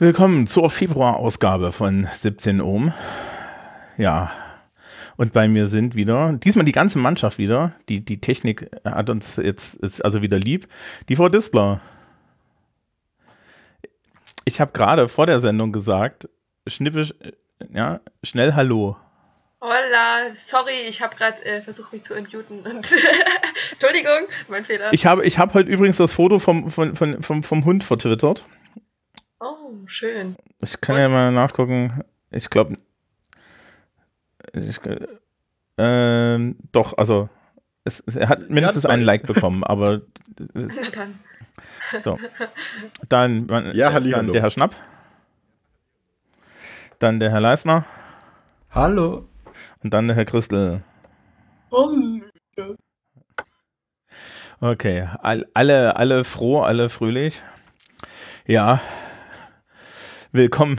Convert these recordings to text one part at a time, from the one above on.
Willkommen zur Februarausgabe von 17 Ohm. Ja, und bei mir sind wieder, diesmal die ganze Mannschaft wieder, die, die Technik hat uns jetzt ist also wieder lieb, die Frau Displer. Ich habe gerade vor der Sendung gesagt, schnippisch, ja, schnell Hallo. Hola, sorry, ich habe gerade äh, versucht, mich zu entmuten und Entschuldigung, mein Fehler. Ich habe ich hab heute übrigens das Foto vom, vom, vom, vom, vom Hund vertwittert. Oh, schön. Ich kann und? ja mal nachgucken. Ich glaube, ähm, doch, also es, es, er hat mindestens einen Like bekommen, aber es, so. Dann, man, ja, halli, dann hallo. der Herr Schnapp. Dann der Herr Leisner. Hallo. Und dann der Herr Christel. Okay, all, alle, alle froh, alle fröhlich. Ja. Willkommen,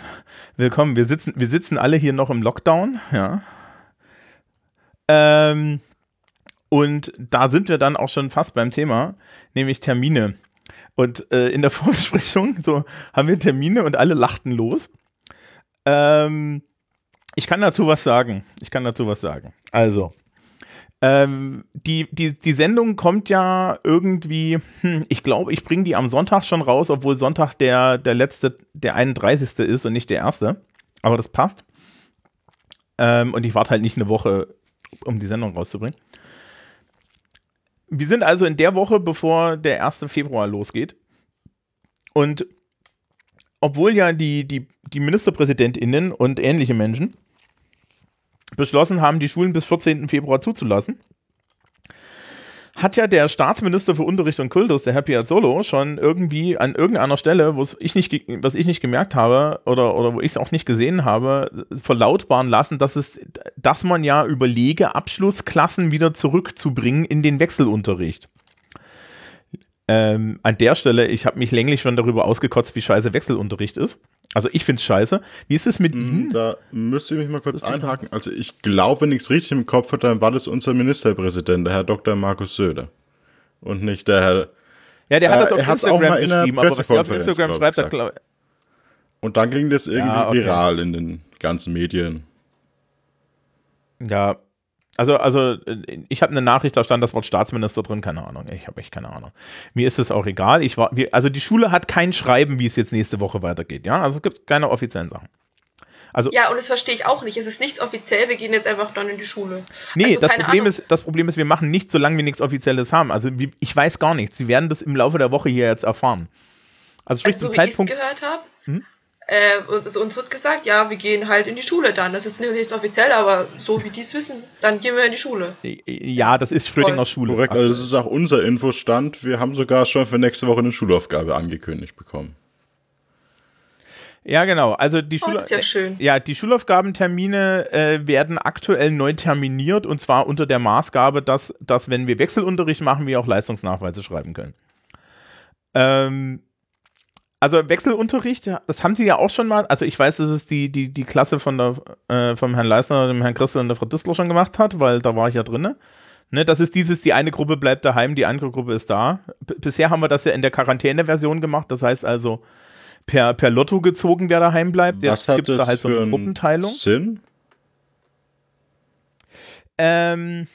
willkommen. Wir sitzen, wir sitzen alle hier noch im Lockdown, ja. Ähm, und da sind wir dann auch schon fast beim Thema, nämlich Termine. Und äh, in der Vorbesprechung so haben wir Termine und alle lachten los. Ähm, ich kann dazu was sagen. Ich kann dazu was sagen. Also, ähm, die, die, die Sendung kommt ja irgendwie, hm, ich glaube, ich bringe die am Sonntag schon raus, obwohl Sonntag der, der letzte, der 31. ist und nicht der erste. Aber das passt. Ähm, und ich warte halt nicht eine Woche, um die Sendung rauszubringen. Wir sind also in der Woche, bevor der 1. Februar losgeht. Und obwohl ja die, die, die MinisterpräsidentInnen und ähnliche Menschen beschlossen haben, die Schulen bis 14. Februar zuzulassen, hat ja der Staatsminister für Unterricht und Kultus, der Herr Piazzolo, schon irgendwie an irgendeiner Stelle, ich nicht, was ich nicht gemerkt habe oder, oder wo ich es auch nicht gesehen habe, verlautbaren lassen, dass, es, dass man ja überlege, Abschlussklassen wieder zurückzubringen in den Wechselunterricht. Ähm, an der Stelle, ich habe mich länglich schon darüber ausgekotzt, wie scheiße Wechselunterricht ist. Also ich finde es scheiße. Wie ist es mit Mm, Ihnen? Da müsste ich mich mal kurz einhaken. Also ich glaube, wenn ich es richtig im Kopf hatte, dann war das unser Ministerpräsident, der Herr Dr. Markus Söder. Und nicht der Herr. Ja, der hat Äh, das auf hat's auch Instagram einer geschrieben, aber was er auf Instagram schreibt, ich, hat, glaub, Und dann ging das irgendwie Ja, okay. viral in den ganzen Medien. Ja, also, also ich habe eine Nachricht, da stand das Wort Staatsminister drin, keine Ahnung. Ich habe echt keine Ahnung. Mir ist es auch egal. Ich war, wir, also die Schule hat kein Schreiben, wie es jetzt nächste Woche weitergeht. Ja, also es gibt keine offiziellen Sachen. Also, Ja, und das verstehe ich auch nicht. Es ist nichts offiziell, wir gehen jetzt einfach dann in die Schule. nee, also, das Problem, Ahnung. ist, das Problem ist, wir machen nichts, solange wir nichts Offizielles haben. Also wie, ich weiß gar nichts. Sie werden das im Laufe der Woche hier jetzt erfahren. Also sprich, Also, zum so wie ich es Zeitpunkt. gehört habe, Hm? Äh, uns uns wird gesagt, ja, wir gehen halt in die Schule dann. Das ist nicht offiziell, aber so wie die es wissen, dann gehen wir in die Schule. Ja, das ist Schrödingers Schule. Korrekt, also das ist auch unser Infostand. Wir haben sogar schon für nächste Woche eine Schulaufgabe angekündigt bekommen. Ja, genau. Also die, Oh, Schul das ist ja schön. ja, die Schulaufgabentermine äh, werden aktuell neu terminiert und zwar unter der Maßgabe, dass, dass wenn wir Wechselunterricht machen, wir auch Leistungsnachweise schreiben können. Ähm, also Wechselunterricht, das haben sie ja auch schon mal, also ich weiß, dass es die, die, die Klasse von der, äh, vom Herrn Leisner, dem Herrn Christel und der Frau Distler schon gemacht hat, weil da war ich ja drinne. Ne, das ist dieses, die eine Gruppe bleibt daheim, die andere Gruppe ist da. B bisher haben wir das ja in der Quarantäne-Version gemacht, das heißt also per, per Lotto gezogen, wer daheim bleibt. Jetzt Was hat gibt es das da halt so eine Gruppenteilung. Sinn? Ähm,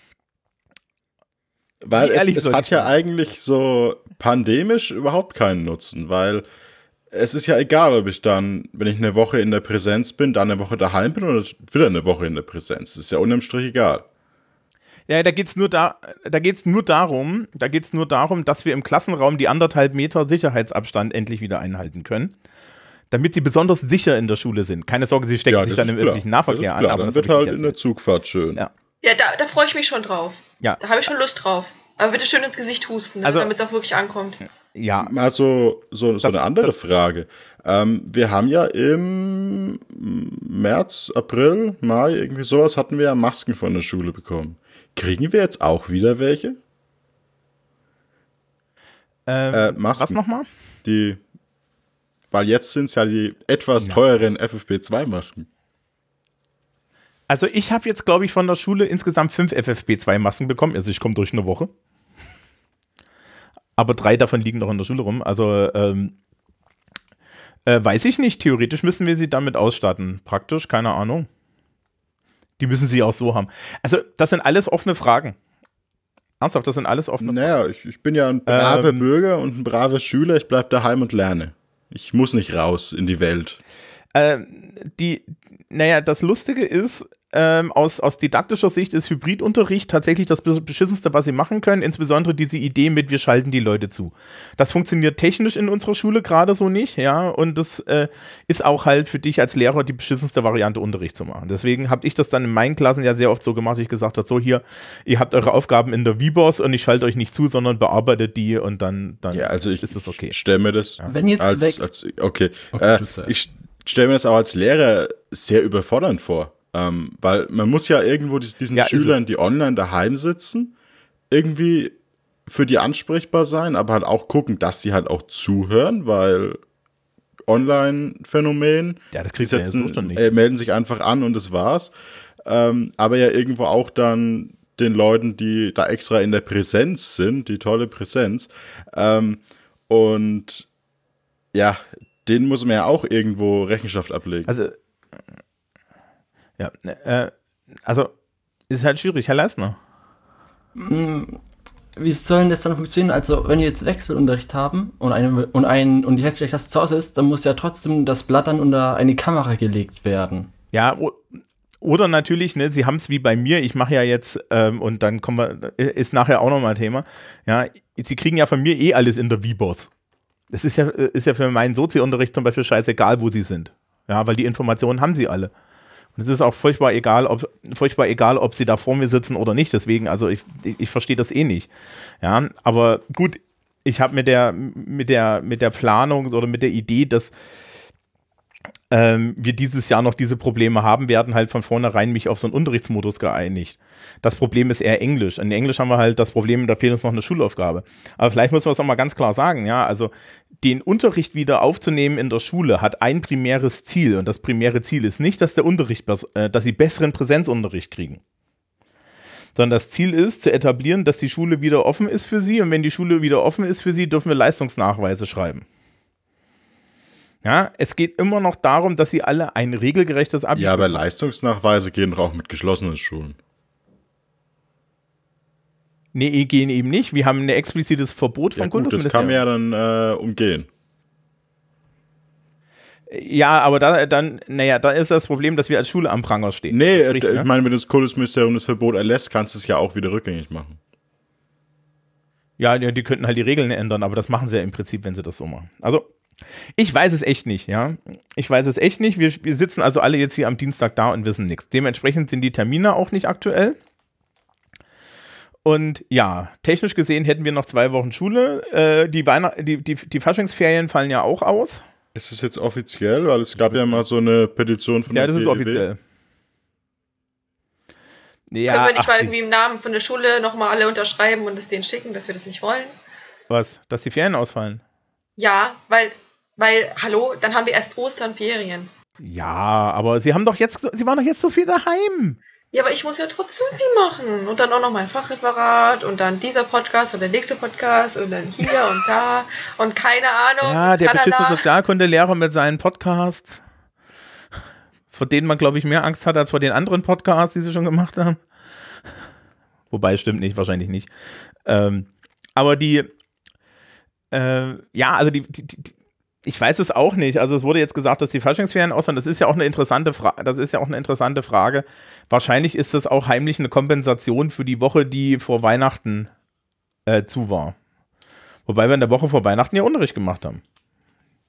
Weil es, ehrlich es hat ja eigentlich so pandemisch überhaupt keinen Nutzen, weil es ist ja egal, ob ich dann, wenn ich eine Woche in der Präsenz bin, dann eine Woche daheim bin oder wieder eine Woche in der Präsenz. Das ist ja unterm Strich egal. Ja, da geht's nur da, da geht's nur darum, da geht's nur darum, dass wir im Klassenraum die anderthalb Meter Sicherheitsabstand endlich wieder einhalten können. Damit sie besonders sicher in der Schule sind. Keine Sorge, sie stecken ja, sich dann im klar. öffentlichen Nahverkehr das ist an, aber dann das wird halt in der. Zugfahrt schön. Ja. Ja, da, da freue ich mich schon drauf. Ja. Da habe ich schon Lust drauf. Aber bitte schön ins Gesicht husten, Also- damit es auch wirklich ankommt. Ja, Also, so, so Das- eine andere das- Frage. Ähm, wir haben ja im März, April, Mai, irgendwie sowas, hatten wir ja Masken von der Schule bekommen. Kriegen wir jetzt auch wieder welche? ähm, Äh, Masken. was nochmal? Die, weil jetzt sind es ja die etwas teureren FFP2-Masken. Also ich habe jetzt, glaube ich, von der Schule insgesamt fünf FFP2-Masken bekommen. Also ich komme durch eine Woche. Aber drei davon liegen noch in der Schule rum. Also ähm, Äh, weiß ich nicht. Theoretisch müssen wir sie damit ausstatten. Praktisch, keine Ahnung. Die müssen sie auch so haben. Also, das sind alles offene Fragen. Ernsthaft, das sind alles offene naja, Fragen. Naja, ich, ich, bin ja ein braver ähm, Bürger und ein braver Schüler. Ich bleibe daheim und lerne. Ich muss nicht raus in die Welt. Äh, die, naja, das Lustige ist, ähm, aus, aus didaktischer Sicht ist Hybridunterricht tatsächlich das Beschissenste, was sie machen können. Insbesondere diese Idee mit, wir schalten die Leute zu. Das funktioniert technisch in unserer Schule gerade so nicht, ja. Und das äh, ist auch halt für dich als Lehrer die beschissenste Variante, Unterricht zu machen. Deswegen habe ich das dann in meinen Klassen ja sehr oft so gemacht, ich gesagt habe, so hier, ihr habt eure Aufgaben in der VBOS und ich schalte euch nicht zu, sondern bearbeitet die und dann, dann ja, also ich, ist es okay. Ich stelle mir das ja. Wenn jetzt als, weg als okay, okay äh, ich stelle mir das auch als Lehrer sehr überfordernd vor. Ähm, weil man muss ja irgendwo diesen ja, Schülern, die online daheim sitzen, irgendwie für die ansprechbar sein, aber halt auch gucken, dass sie halt auch zuhören, weil Online-Phänomen, ja, das kriegst setzen, ja so äh, melden sich einfach an und das war's. Ähm, aber ja irgendwo auch dann den Leuten, die da extra in der Präsenz sind, die tolle Präsenz. Ähm, und ja, denen muss man ja auch irgendwo Rechenschaft ablegen. Also ja, äh, also ist halt schwierig, Herr Leisner. Hm, wie soll denn das dann funktionieren? Also, wenn wir jetzt Wechselunterricht haben und, eine, und, ein, und die Hälfte der Klasse zu Hause ist, dann muss ja trotzdem das Blatt dann unter eine Kamera gelegt werden. Ja, oder natürlich, ne, sie haben es wie bei mir, ich mache ja jetzt, ähm, und dann kommen wir, ist nachher auch nochmal Thema, ja, sie kriegen ja von mir eh alles in der V-Boss. Das ist ja, ist ja für meinen Sozi-Unterricht zum Beispiel scheißegal, wo sie sind. Ja, weil die Informationen haben sie alle. Und es ist auch furchtbar egal, ob, furchtbar egal, ob sie da vor mir sitzen oder nicht. Deswegen, also ich, ich, verstehe das eh nicht. Ja, aber gut, ich habe mit der, mit der, mit der Planung oder mit der Idee, dass ähm, wir dieses Jahr noch diese Probleme haben werden, halt von vornherein mich auf so einen Unterrichtsmodus geeinigt. Das Problem ist eher Englisch. In Englisch haben wir halt das Problem, da fehlt uns noch eine Schulaufgabe. Aber vielleicht muss man es auch mal ganz klar sagen, ja, also den Unterricht wieder aufzunehmen in der Schule hat ein primäres Ziel und das primäre Ziel ist nicht, dass der Unterricht, äh, dass sie besseren Präsenzunterricht kriegen sondern das Ziel ist, zu etablieren, dass die Schule wieder offen ist für sie und wenn die Schule wieder offen ist für sie, dürfen wir Leistungsnachweise schreiben. Ja, es geht immer noch darum, dass sie alle ein regelgerechtes Abi. Ja, aber Leistungsnachweise gehen auch mit geschlossenen Schulen. Nee, gehen eben nicht. Wir haben ein explizites Verbot vom ja, gut, Das kann man ja dann äh, umgehen. Ja, aber da, dann, naja, da ist das Problem, dass wir als Schule am Pranger stehen. Nee, Richtig, ich ne? meine, wenn das Kultusministerium das Verbot erlässt, kannst du es ja auch wieder rückgängig machen. Ja, die könnten halt die Regeln ändern, aber das machen sie ja im Prinzip, wenn sie das so machen. Also, ich weiß es echt nicht, ja. Ich weiß es echt nicht. Wir, wir sitzen also alle jetzt hier am Dienstag da und wissen nichts. Dementsprechend sind die Termine auch nicht aktuell. Und ja, technisch gesehen hätten wir noch zwei Wochen Schule. Äh, die, Weihnacht die, die, die Faschingsferien fallen ja auch aus. Ist es jetzt offiziell? Weil es gab ja mal so eine Petition von Ja, das ist offiziell. Ja, Können wir nicht mal irgendwie im Namen von der Schule nochmal alle unterschreiben und es denen schicken, dass wir das nicht wollen? Was? Dass die Ferien ausfallen? Ja, weil, weil, hallo, dann haben wir erst Ostern Ferien. Ja, aber sie haben doch jetzt, sie waren doch jetzt so viel daheim. Ja, aber ich muss ja trotzdem viel machen. Und dann auch noch mein Fachreferat und dann dieser Podcast und der nächste Podcast und dann hier und da und keine Ahnung. Ja, der beschissene Sozialkundelehrer mit seinen Podcasts, vor denen man, glaube ich, mehr Angst hat als vor den anderen Podcasts, die sie schon gemacht haben. Wobei, stimmt nicht, wahrscheinlich nicht. Ähm, aber die, äh, ja, also die, die, die ich weiß es auch nicht. Also es wurde jetzt gesagt, dass die Faschingsferien ausfallen. Das ist ja auch eine interessante Frage. Das ist ja auch eine interessante Frage. Wahrscheinlich ist das auch heimlich eine Kompensation für die Woche, die vor Weihnachten äh, zu war. Wobei wir in der Woche vor Weihnachten ja Unterricht gemacht haben.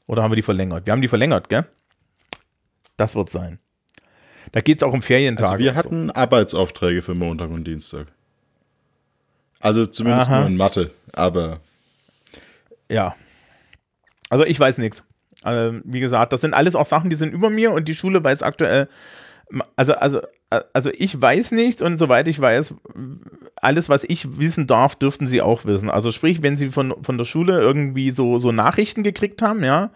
Oder haben wir die verlängert? Wir haben die verlängert, gell? Das wird sein. Da geht es auch um Ferientage. Also wir hatten so. Arbeitsaufträge für Montag und Dienstag. Also zumindest Aha. nur in Mathe, aber. Ja. Also ich weiß nichts. Also, wie gesagt, das sind alles auch Sachen, die sind über mir und die Schule weiß aktuell, also, also, also ich weiß nichts und soweit ich weiß, alles, was ich wissen darf, dürften sie auch wissen. Also sprich, wenn sie von, von der Schule irgendwie so, so Nachrichten gekriegt haben, ja,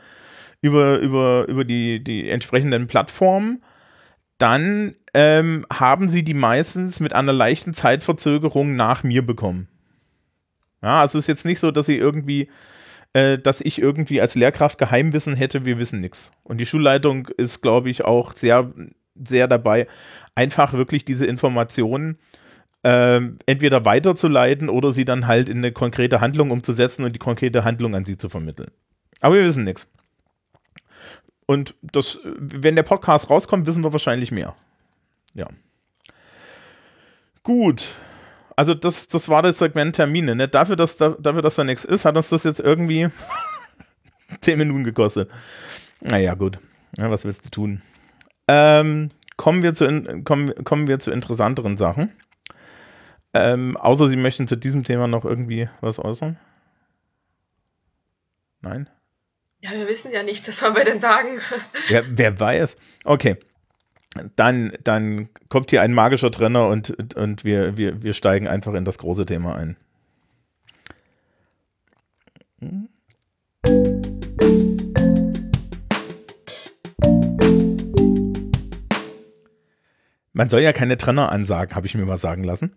über, über, über die, die entsprechenden Plattformen, dann ähm, haben sie die meistens mit einer leichten Zeitverzögerung nach mir bekommen. Ja, also es ist jetzt nicht so, dass sie irgendwie äh, dass ich irgendwie als Lehrkraft Geheimwissen hätte, wir wissen nichts. Und die Schulleitung ist, glaube ich, auch sehr, sehr dabei, einfach wirklich diese Informationen ähm, entweder weiterzuleiten oder sie dann halt in eine konkrete Handlung umzusetzen und die konkrete Handlung an sie zu vermitteln. Aber wir wissen nichts. Und das, wenn der Podcast rauskommt, wissen wir wahrscheinlich mehr. Ja. Gut. Also das, das war das Segment Termine. Ne? Dafür, dass da, dafür, dass da nichts ist, hat uns das jetzt irgendwie zehn Minuten gekostet. Naja, gut. Ja, was willst du tun? Ähm, kommen, wir zu in, kommen, kommen wir zu interessanteren Sachen. Ähm, außer Sie möchten zu diesem Thema noch irgendwie was äußern? Nein? Ja, wir wissen ja nicht, was sollen wir denn sagen? Ja, wer weiß. Okay. Dann, dann kommt hier ein magischer Trenner und, und wir, wir, wir steigen einfach in das große Thema ein. Hm? Man soll ja keine Trenner ansagen, habe ich mir mal sagen lassen.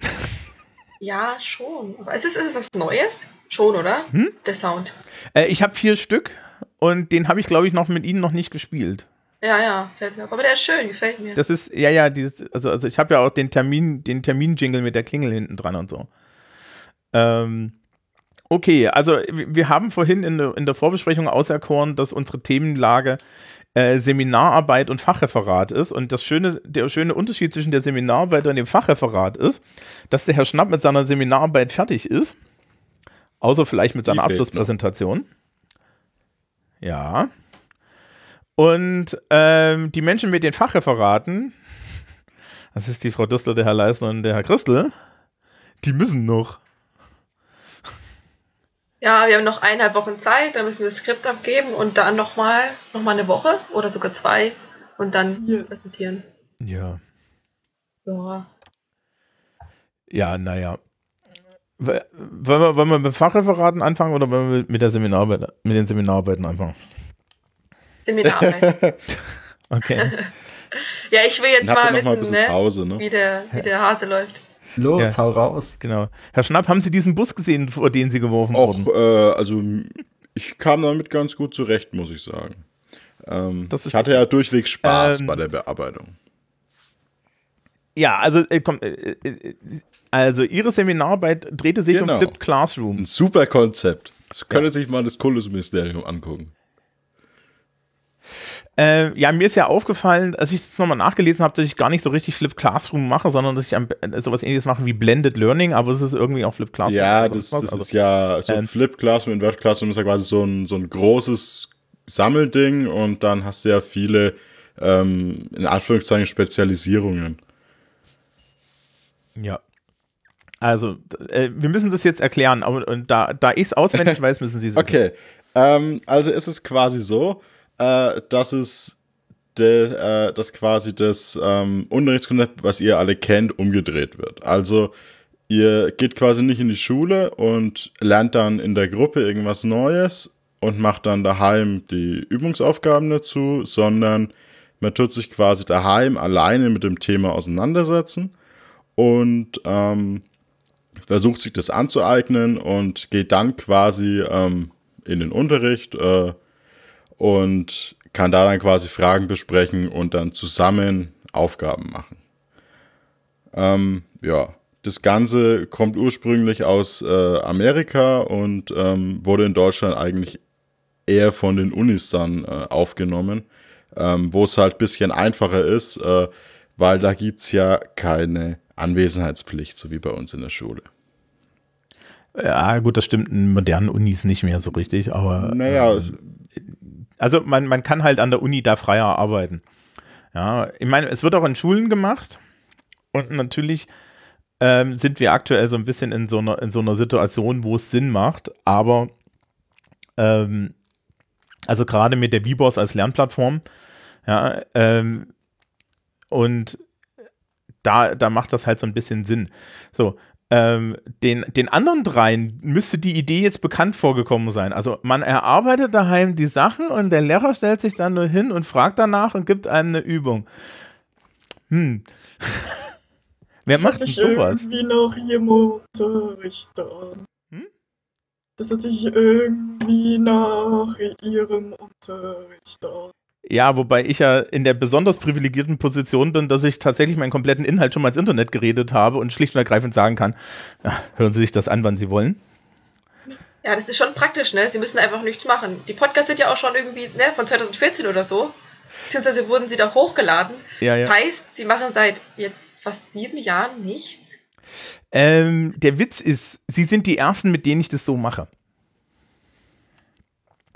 Ja, schon. Aber ist es etwas Neues? Schon, oder? Hm? Der Sound. Äh, ich habe vier Stück und den habe ich, glaube ich, noch mit Ihnen noch nicht gespielt. Ja, ja, fällt mir auf. Aber der ist schön, gefällt mir. Das ist, ja, ja, dieses, also, also ich habe ja auch den Termin, den Termin-Jingle mit der Klingel hinten dran und so. Ähm, okay, also wir haben vorhin in, in der Vorbesprechung auserkoren, dass unsere Themenlage äh, Seminararbeit und Fachreferat ist. Und das schöne, der schöne Unterschied zwischen der Seminararbeit und dem Fachreferat ist, dass der Herr Schnapp mit seiner Seminararbeit fertig ist. Außer vielleicht mit seiner Abschlusspräsentation. Ja. Und ähm, die Menschen mit den Fachreferaten, das ist die Frau Düster, der Herr Leisner und der Herr Christel, die müssen noch. Ja, wir haben noch eineinhalb Wochen Zeit, dann müssen wir das Skript abgeben und dann nochmal noch mal eine Woche oder sogar zwei und dann yes. präsentieren. Ja. Ja. Ja, naja. Wollen wir, wollen wir mit Fachreferaten anfangen oder wollen wir mit, der Seminararbeit, mit den Seminararbeiten anfangen? Seminararbeit. okay. ja, ich will jetzt mal wissen, mal ne, Pause, ne? Wie, der, wie der Hase läuft. Los, ja. hau raus. Genau. Herr Schnapp, haben Sie diesen Bus gesehen, vor den Sie geworfen Och, wurden? Äh, also ich kam damit ganz gut zurecht, muss ich sagen. Ähm, ich hatte ja durchweg Spaß ähm, bei der Bearbeitung. Ja, also äh, komm, äh, äh, also Ihre Seminararbeit drehte sich genau. um Flipped Classroom. Ein super Konzept. Das können ja. sich mal das Kultusministerium angucken. Äh, ja, mir ist ja aufgefallen, als ich das nochmal nachgelesen habe, dass ich gar nicht so richtig Flip Classroom mache, sondern dass ich am, äh, sowas ähnliches mache wie Blended Learning, aber es ist irgendwie auch Flip Classroom. Ja, das, das also, ist ja so ähm, Flip Classroom, Invert Classroom ist ja quasi so ein, so ein großes Sammelding und dann hast du ja viele, ähm, in Anführungszeichen, Spezialisierungen. Ja. Also, äh, wir müssen das jetzt erklären, aber und da, da ich es auswendig weiß, müssen Sie es Okay, ähm, also ist es quasi so, äh, dass es de, äh, dass quasi das ähm, Unterrichtskonzept, was ihr alle kennt, umgedreht wird. Also ihr geht quasi nicht in die Schule und lernt dann in der Gruppe irgendwas Neues und macht dann daheim die Übungsaufgaben dazu, sondern man tut sich quasi daheim alleine mit dem Thema auseinandersetzen und ähm, versucht sich das anzueignen und geht dann quasi ähm, in den Unterricht äh, und kann da dann quasi Fragen besprechen und dann zusammen Aufgaben machen. Ähm, ja, das Ganze kommt ursprünglich aus äh, Amerika und ähm, wurde in Deutschland eigentlich eher von den Unis dann äh, aufgenommen, ähm, wo es halt ein bisschen einfacher ist, äh, weil da gibt es ja keine Anwesenheitspflicht, so wie bei uns in der Schule. Ja, gut, das stimmt in modernen Unis nicht mehr so richtig, aber. Naja, ähm, also man, man kann halt an der Uni da freier arbeiten. Ja, ich meine, es wird auch in Schulen gemacht und natürlich ähm, sind wir aktuell so ein bisschen in so einer, in so einer Situation, wo es Sinn macht, aber ähm, also gerade mit der VBOS als Lernplattform, ja, ähm, und da, da macht das halt so ein bisschen Sinn. So, ähm, den, den anderen dreien müsste die Idee jetzt bekannt vorgekommen sein. Also man erarbeitet daheim die Sachen und der Lehrer stellt sich dann nur hin und fragt danach und gibt einem eine Übung. Hm. Wer das macht sich sowas? irgendwie nach ihrem Unterricht an. Hm? Das hört sich irgendwie nach ihrem Unterricht an. Ja, wobei ich ja in der besonders privilegierten Position bin, dass ich tatsächlich meinen kompletten Inhalt schon mal ins Internet geredet habe und schlicht und ergreifend sagen kann, ja, hören Sie sich das an, wann Sie wollen. Ja, das ist schon praktisch, ne? Sie müssen einfach nichts machen. Die Podcasts sind ja auch schon irgendwie ne, von 2014 oder so. Beziehungsweise wurden sie da hochgeladen. Ja, ja. Das heißt, sie machen seit jetzt fast sieben Jahren nichts. Ähm, der Witz ist, Sie sind die Ersten, mit denen ich das so mache.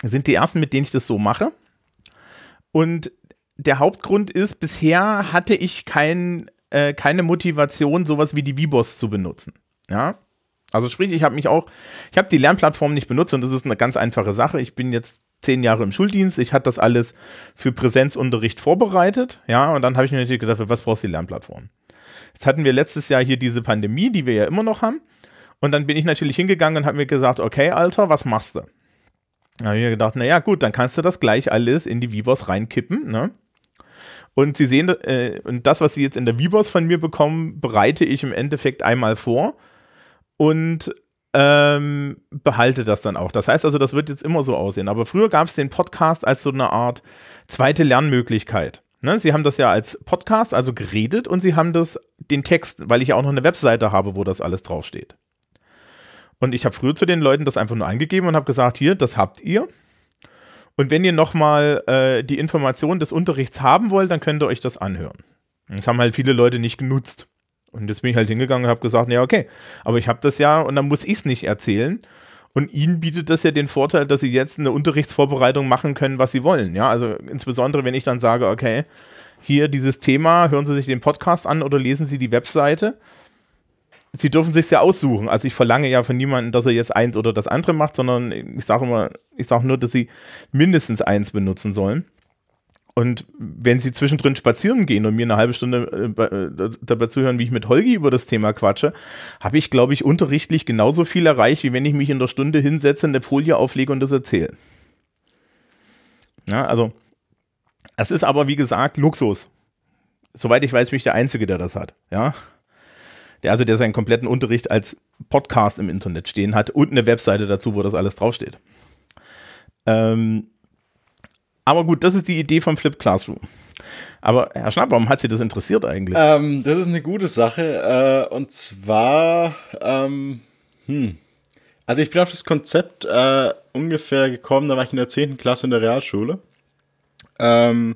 Sie sind die Ersten, mit denen ich das so mache. Und der Hauptgrund ist, bisher hatte ich kein, äh, keine Motivation, sowas wie die VBOS zu benutzen. Ja. Also sprich, ich habe mich auch, ich habe die Lernplattform nicht benutzt und das ist eine ganz einfache Sache. Ich bin jetzt zehn Jahre im Schuldienst, ich hatte das alles für Präsenzunterricht vorbereitet, ja, und dann habe ich mir natürlich gedacht, was brauchst du die Lernplattform? Jetzt hatten wir letztes Jahr hier diese Pandemie, die wir ja immer noch haben. Und dann bin ich natürlich hingegangen und habe mir gesagt, okay, Alter, was machst du? Da habe ich mir gedacht, naja, gut, dann kannst du das gleich alles in die Vivos reinkippen, ne? Und Sie sehen, äh, und das, was Sie jetzt in der Vivos von mir bekommen, bereite ich im Endeffekt einmal vor und ähm, behalte das dann auch. Das heißt also, das wird jetzt immer so aussehen. Aber früher gab es den Podcast als so eine Art zweite Lernmöglichkeit. Ne? Sie haben das ja als Podcast, also geredet, und Sie haben das, den Text, weil ich ja auch noch eine Webseite habe, wo das alles draufsteht. Und ich habe früher zu den Leuten das einfach nur eingegeben und habe gesagt, hier, das habt ihr. Und wenn ihr nochmal äh, die Information des Unterrichts haben wollt, dann könnt ihr euch das anhören. Das haben halt viele Leute nicht genutzt. Und jetzt bin ich halt hingegangen und habe gesagt, ja, okay, aber ich habe das ja und dann muss ich es nicht erzählen. Und ihnen bietet das ja den Vorteil, dass sie jetzt eine Unterrichtsvorbereitung machen können, was sie wollen. Ja, also insbesondere, wenn ich dann sage, okay, hier dieses Thema, hören Sie sich den Podcast an oder lesen Sie die Webseite. Sie dürfen sich ja aussuchen. Also ich verlange ja von niemandem, dass er jetzt eins oder das andere macht, sondern ich sage immer, ich sage nur, dass sie mindestens eins benutzen sollen. Und wenn sie zwischendrin spazieren gehen und mir eine halbe Stunde äh, äh dabei zuhören, wie ich mit Holgi über das Thema quatsche, habe ich, glaube ich, unterrichtlich genauso viel erreicht, wie wenn ich mich in der Stunde hinsetze, eine Folie auflege und das erzähle. Ja, also, es ist aber, wie gesagt, Luxus. Soweit ich weiß, bin ich der Einzige, der das hat. Ja. Der also, der seinen kompletten Unterricht als Podcast im Internet stehen hat und eine Webseite dazu, wo das alles draufsteht. Ähm, aber gut, das ist die Idee vom Flip Classroom. Aber Herr Schnapp, warum hat Sie das interessiert eigentlich? Ähm, das ist eine gute Sache. Äh, und zwar, ähm, hm. Also ich bin auf das Konzept äh, ungefähr gekommen, da war ich in der 10. Klasse in der Realschule. Ähm,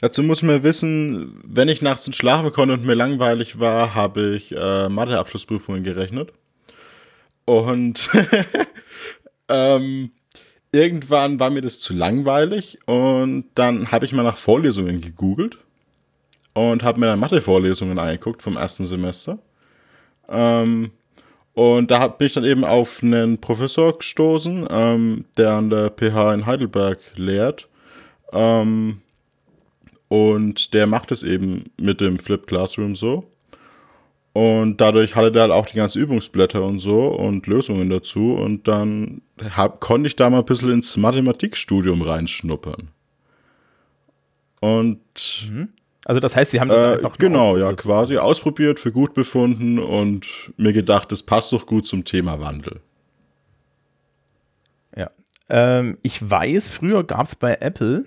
dazu muss man wissen, wenn ich nachts nicht schlafen konnte und mir langweilig war, habe ich äh, Mathe-Abschlussprüfungen gerechnet. Und ähm, irgendwann war mir das zu langweilig und dann habe ich mal nach Vorlesungen gegoogelt und habe mir dann Mathe-Vorlesungen angeguckt vom ersten Semester. Ähm, und da bin ich dann eben auf einen Professor gestoßen, ähm, der an der PH in Heidelberg lehrt. Ähm, und der macht es eben mit dem Flip Classroom so. Und dadurch hatte der halt auch die ganzen Übungsblätter und so und Lösungen dazu. Und dann hab, konnte ich da mal ein bisschen ins Mathematikstudium reinschnuppern. Und. Mhm. Also, das heißt, Sie haben das äh, einfach. Genau, ja, quasi ausprobiert, für gut befunden und mir gedacht, das passt doch gut zum Thema Wandel. Ja. Ähm, ich weiß, früher gab es bei Apple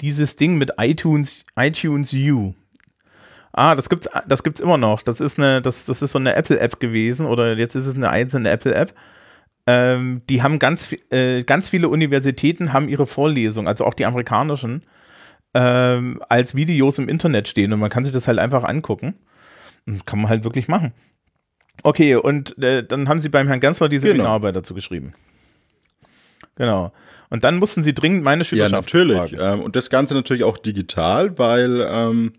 dieses Ding mit iTunes, iTunes U. Ah, das gibt's, das gibt's immer noch. Das ist eine, das, das ist so eine Apple-App gewesen oder jetzt ist es eine einzelne Apple-App. Ähm, die haben ganz, äh, ganz viele Universitäten haben ihre Vorlesungen, also auch die amerikanischen, ähm, als Videos im Internet stehen und man kann sich das halt einfach angucken. Und kann man halt wirklich machen. Okay, und äh, dann haben sie beim Herrn Gensler diese genau. Seminararbeit dazu geschrieben. Genau. Und dann mussten sie dringend meine Schülerschaft Ja, natürlich. Ähm, und das Ganze natürlich auch digital, weil ähm,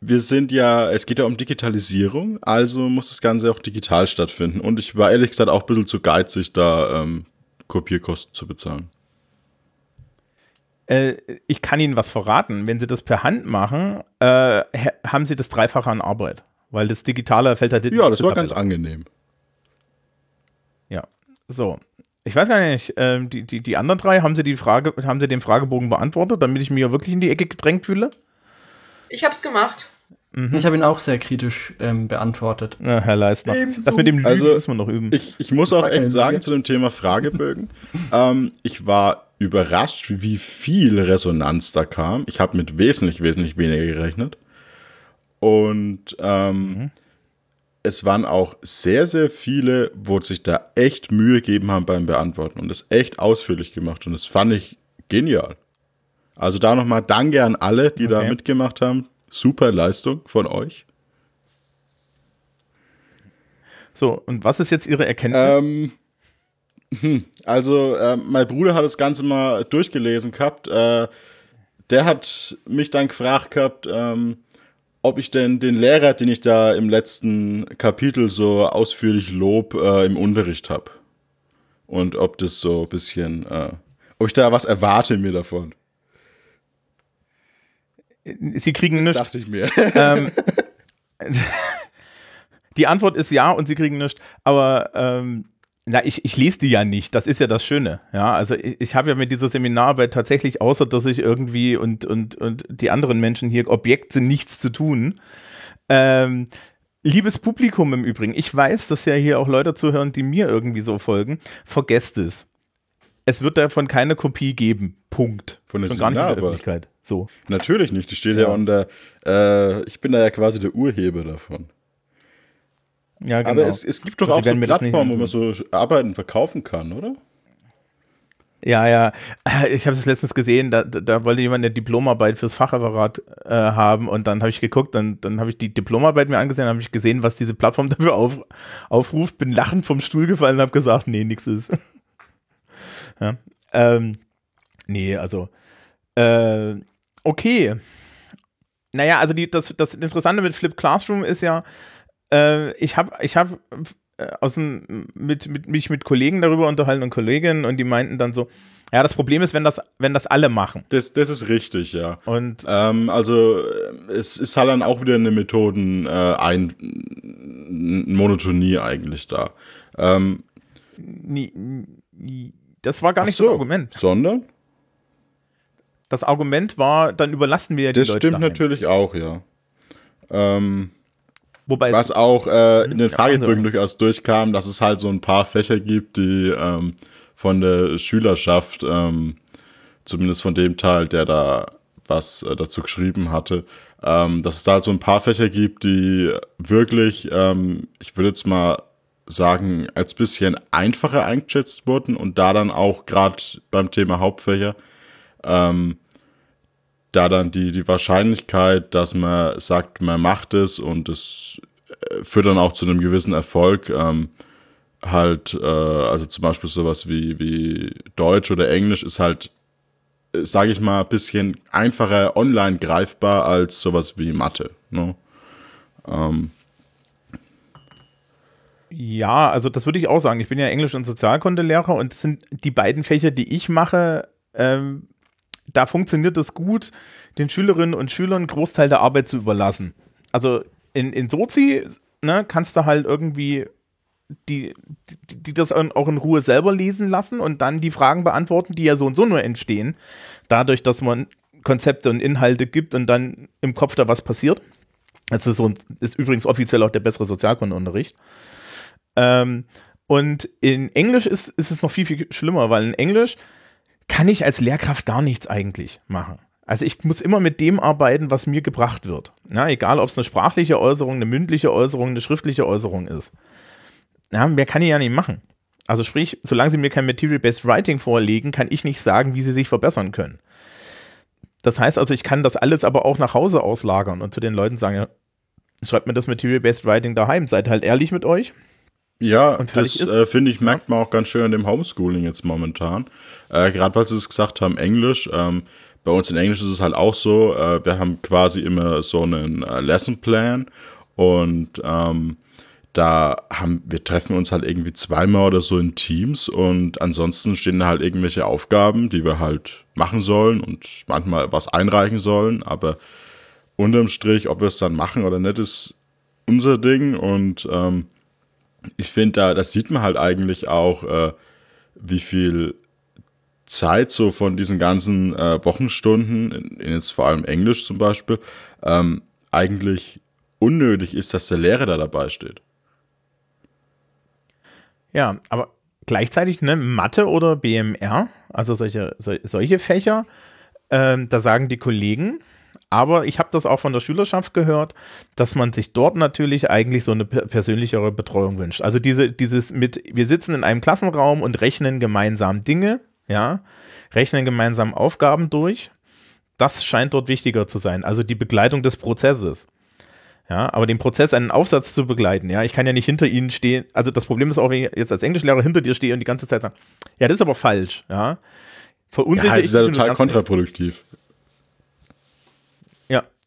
wir sind ja, es geht ja um Digitalisierung, also muss das Ganze auch digital stattfinden. Und ich war ehrlich gesagt auch ein bisschen zu geizig, da ähm, Kopierkosten zu bezahlen. Äh, ich kann Ihnen was verraten. Wenn Sie das per Hand machen, äh, haben Sie das Dreifache an Arbeit. Weil das Digitale fällt halt. Ja, das war ganz angenehm. Ja, so. Ich weiß gar nicht, äh, die, die, die anderen drei, haben Sie die Frage, haben Sie den Fragebogen beantwortet, damit ich mich wirklich in die Ecke gedrängt fühle? Ich hab's gemacht. Ich habe ihn auch sehr kritisch ähm, beantwortet. Ja, Herr Leistner. Ebenso. Das mit dem Lügen Also, müssen wir noch üben. Ich, ich muss auch echt sagen zu dem Thema Fragebögen, ähm, ich war überrascht, wie viel Resonanz da kam. Ich habe mit wesentlich, wesentlich weniger gerechnet. Und ähm, es waren auch sehr, sehr viele, wo sich da echt Mühe gegeben haben beim Beantworten und es echt ausführlich gemacht. Und das fand ich genial. Also da nochmal Danke an alle, die da Okay. mitgemacht haben. Super Leistung von euch. so, und was ist jetzt Ihre Erkenntnis? Ähm, hm, also, äh, mein Bruder hat das Ganze mal durchgelesen gehabt. Äh, der hat mich dann gefragt gehabt, ähm, ob ich denn den Lehrer, den ich da im letzten Kapitel so ausführlich lob, äh, im Unterricht habe. Und ob das so ein bisschen, äh, ob ich da was erwarte mir davon. Sie kriegen nichts. Dachte ich mir. ähm, die Antwort ist ja und sie kriegen nichts. Aber ähm, na, ich, ich lese die ja nicht. Das ist ja das Schöne. Ja, also ich, ich habe ja mit dieser Seminararbeit tatsächlich, außer dass ich irgendwie und, und, und die anderen Menschen hier Objekt sind, nichts zu tun. Ähm, liebes Publikum im Übrigen, ich weiß, dass ja hier auch Leute zuhören, die mir irgendwie so folgen. Vergesst es. Es wird davon keine Kopie geben. Punkt. Von der Schon gar nicht in der Seminararbeit? Öffentlichkeit. So. Natürlich nicht. Die steht ja, Ja. unter, äh, ich bin da ja quasi der Urheber davon. Ja, genau. Aber es, es gibt doch die auch so Plattformen, wo man so Arbeiten verkaufen kann, oder? Ja, ja. Ich habe es letztens gesehen, da, da da wollte jemand eine Diplomarbeit fürs Fachreferat äh, haben und dann habe ich geguckt, dann, dann habe ich die Diplomarbeit mir angesehen, habe ich gesehen, was diese Plattform dafür auf, aufruft, bin lachend vom Stuhl gefallen und habe gesagt, nee, nix ist. ja. ähm, nee, also äh, okay. Naja, also die, das, das Interessante mit Flip Classroom ist ja, äh, ich habe ich hab, äh, aus dem, mit, mit, mich mit Kollegen darüber unterhalten und Kolleginnen und die meinten dann so, ja, das Problem ist, wenn das, wenn das alle machen. Das, das ist richtig, ja. Und Ähm, also äh, es ist halt dann auch wieder eine Methoden äh, ein Monotonie eigentlich da. Ähm, das war gar nicht so, das Argument. Sondern? Das Argument war, dann überlasten wir ja die Das Leute stimmt daheim. natürlich auch, ja. Ähm, Wobei was auch äh, in den Fragebögen durchaus durchkam, dass es halt so ein paar Fächer gibt, die ähm, von der Schülerschaft, ähm, zumindest von dem Teil, der da was äh, dazu geschrieben hatte, ähm, dass es da halt so ein paar Fächer gibt, die wirklich, ähm, ich würde jetzt mal sagen, als bisschen einfacher eingeschätzt wurden und da dann auch gerade beim Thema Hauptfächer ähm, da dann die, die Wahrscheinlichkeit, dass man sagt, man macht es und es äh, führt dann auch zu einem gewissen Erfolg, ähm, halt, äh, also zum Beispiel sowas wie, wie Deutsch oder Englisch ist halt, sage ich mal, ein bisschen einfacher online greifbar als sowas wie Mathe. Ne? Ähm, Ja, also das würde ich auch sagen. Ich bin ja Englisch- und Sozialkundelehrer und das sind die beiden Fächer, die ich mache, ähm, da funktioniert es gut, den Schülerinnen und Schülern Großteil der Arbeit zu überlassen. Also in, in Sozi ne, kannst du halt irgendwie die, die, die das auch in Ruhe selber lesen lassen und dann die Fragen beantworten, die ja so und so nur entstehen, dadurch, dass man Konzepte und Inhalte gibt und dann im Kopf da was passiert. Das ist, so, ist übrigens offiziell auch der bessere Sozialkundeunterricht. Ähm, und in Englisch ist, ist es noch viel, viel schlimmer, weil in Englisch kann ich als Lehrkraft gar nichts eigentlich machen. Also ich muss immer mit dem arbeiten, was mir gebracht wird. Ja, egal, ob es eine sprachliche Äußerung, eine mündliche Äußerung, eine schriftliche Äußerung ist. Ja, mehr kann ich ja nicht machen. Also sprich, solange sie mir kein Material-Based Writing vorlegen, kann ich nicht sagen, wie sie sich verbessern können. Das heißt also, ich kann das alles aber auch nach Hause auslagern und zu den Leuten sagen, ja, schreibt mir das Material-Based Writing daheim, seid halt ehrlich mit euch. Ja, das äh, finde ich, merkt man auch ganz schön an dem Homeschooling jetzt momentan. Äh, Gerade weil sie es gesagt haben, Englisch. Ähm, bei uns in Englisch ist es halt auch so, äh, wir haben quasi immer so einen äh, Lessonplan und ähm, da haben wir treffen uns halt irgendwie zweimal oder so in Teams und ansonsten stehen da halt irgendwelche Aufgaben, die wir halt machen sollen und manchmal was einreichen sollen, aber unterm Strich, ob wir es dann machen oder nicht, ist unser Ding und ähm, ich finde, da, das sieht man halt eigentlich auch, äh, wie viel Zeit so von diesen ganzen äh, Wochenstunden, in, in jetzt vor allem Englisch zum Beispiel, ähm, eigentlich unnötig ist, dass der Lehrer da dabei steht. Ja, aber gleichzeitig, ne, Mathe oder BMR, also solche, sol- solche Fächer, ähm, da sagen die Kollegen, aber ich habe das auch von der Schülerschaft gehört, dass man sich dort natürlich eigentlich so eine per- persönlichere Betreuung wünscht. Also diese, dieses mit, wir sitzen in einem Klassenraum und rechnen gemeinsam Dinge, ja, rechnen gemeinsam Aufgaben durch. Das scheint dort wichtiger zu sein. Also die Begleitung des Prozesses. Ja, aber den Prozess, einen Aufsatz zu begleiten, ja, ich kann ja nicht hinter Ihnen stehen. Also das Problem ist auch, wenn ich jetzt als Englischlehrer hinter dir stehe und die ganze Zeit sage, ja, das ist aber falsch, ja. Verunsichere Ja, ist ja total kontraproduktiv.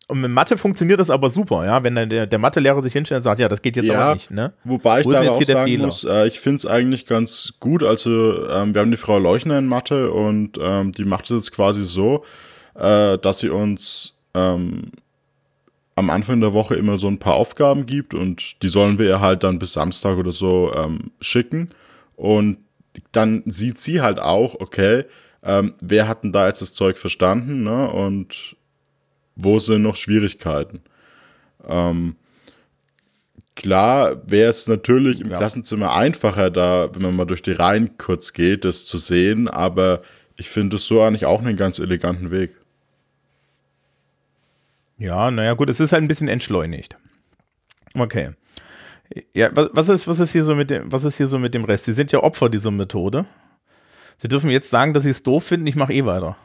Und mit Mathe funktioniert das aber super, ja. Wenn dann der, der Mathelehrer sich hinstellt und sagt, ja, das geht jetzt Ja. aber nicht, ne? Wobei ich Wo da jetzt auch sagen Fehler? muss, äh, ich finde es eigentlich ganz gut. Also, ähm, wir haben die Frau Leuchner in Mathe und ähm, die macht es jetzt quasi so, äh, dass sie uns ähm, am Anfang der Woche immer so ein paar Aufgaben gibt und die sollen wir ihr halt dann bis Samstag oder so ähm, schicken. Und dann sieht sie halt auch, okay, ähm, wer hat denn da jetzt das Zeug verstanden, ne? Und wo sind noch Schwierigkeiten? Ähm, klar wäre es natürlich im Ja. Klassenzimmer einfacher, da, wenn man mal durch die Reihen kurz geht, das zu sehen, aber ich finde es so eigentlich auch einen ganz eleganten Weg. Ja, naja, gut, es ist halt ein bisschen entschleunigt. Okay. Ja, wa- was ist, was ist hier so mit dem, was ist hier so mit dem Rest? Sie sind ja Opfer dieser Methode. Sie dürfen jetzt sagen, dass Sie es doof finden, ich mache eh weiter.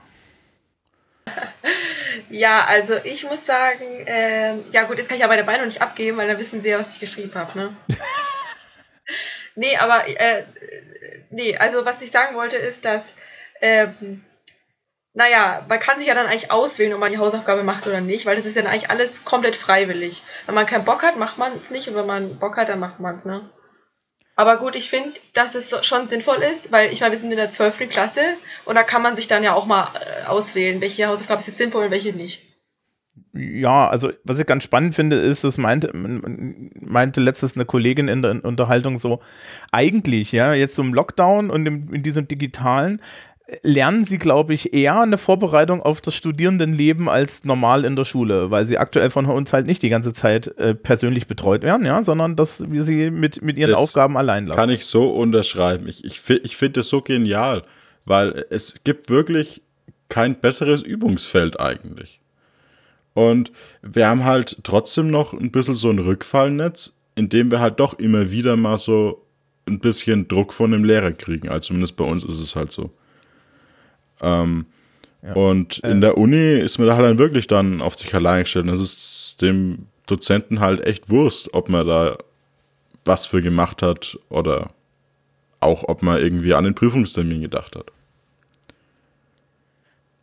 Ja, also ich muss sagen, ähm, ja gut, jetzt kann ich aber dabei noch nicht abgeben, weil dann wissen sie ja, was ich geschrieben habe, ne? nee, aber, äh, nee, also was ich sagen wollte ist, dass, ähm, naja, man kann sich ja dann eigentlich auswählen, ob man die Hausaufgabe macht oder nicht, weil das ist ja dann eigentlich alles komplett freiwillig. Wenn man keinen Bock hat, macht man es nicht und wenn man Bock hat, dann macht man es, ne? Aber gut, ich finde, dass es schon sinnvoll ist, weil ich meine, wir sind in der 12. Klasse und da kann man sich dann ja auch mal äh, auswählen, welche Hausaufgabe ist jetzt sinnvoll und welche nicht. Ja, also was ich ganz spannend finde, ist, das meinte, meinte letztes eine Kollegin in der Unterhaltung so, eigentlich, ja, jetzt so im Lockdown und im, in diesem digitalen, lernen sie, glaube ich, eher eine Vorbereitung auf das Studierendenleben als normal in der Schule, weil sie aktuell von uns halt nicht die ganze Zeit äh, persönlich betreut werden, ja, sondern dass wir sie mit, mit ihren Das Aufgaben allein lassen. Kann ich so unterschreiben. Ich, ich, ich finde das so genial, weil es gibt wirklich kein besseres Übungsfeld eigentlich. Und wir haben halt trotzdem noch ein bisschen so ein Rückfallnetz, in dem wir halt doch immer wieder mal so ein bisschen Druck von dem Lehrer kriegen. Also zumindest bei uns ist es halt so. Ähm, Und in der Uni ist man da halt dann wirklich dann auf sich allein gestellt. Und das ist dem Dozenten halt echt Wurst, ob man da was für gemacht hat oder auch, ob man irgendwie an den Prüfungstermin gedacht hat.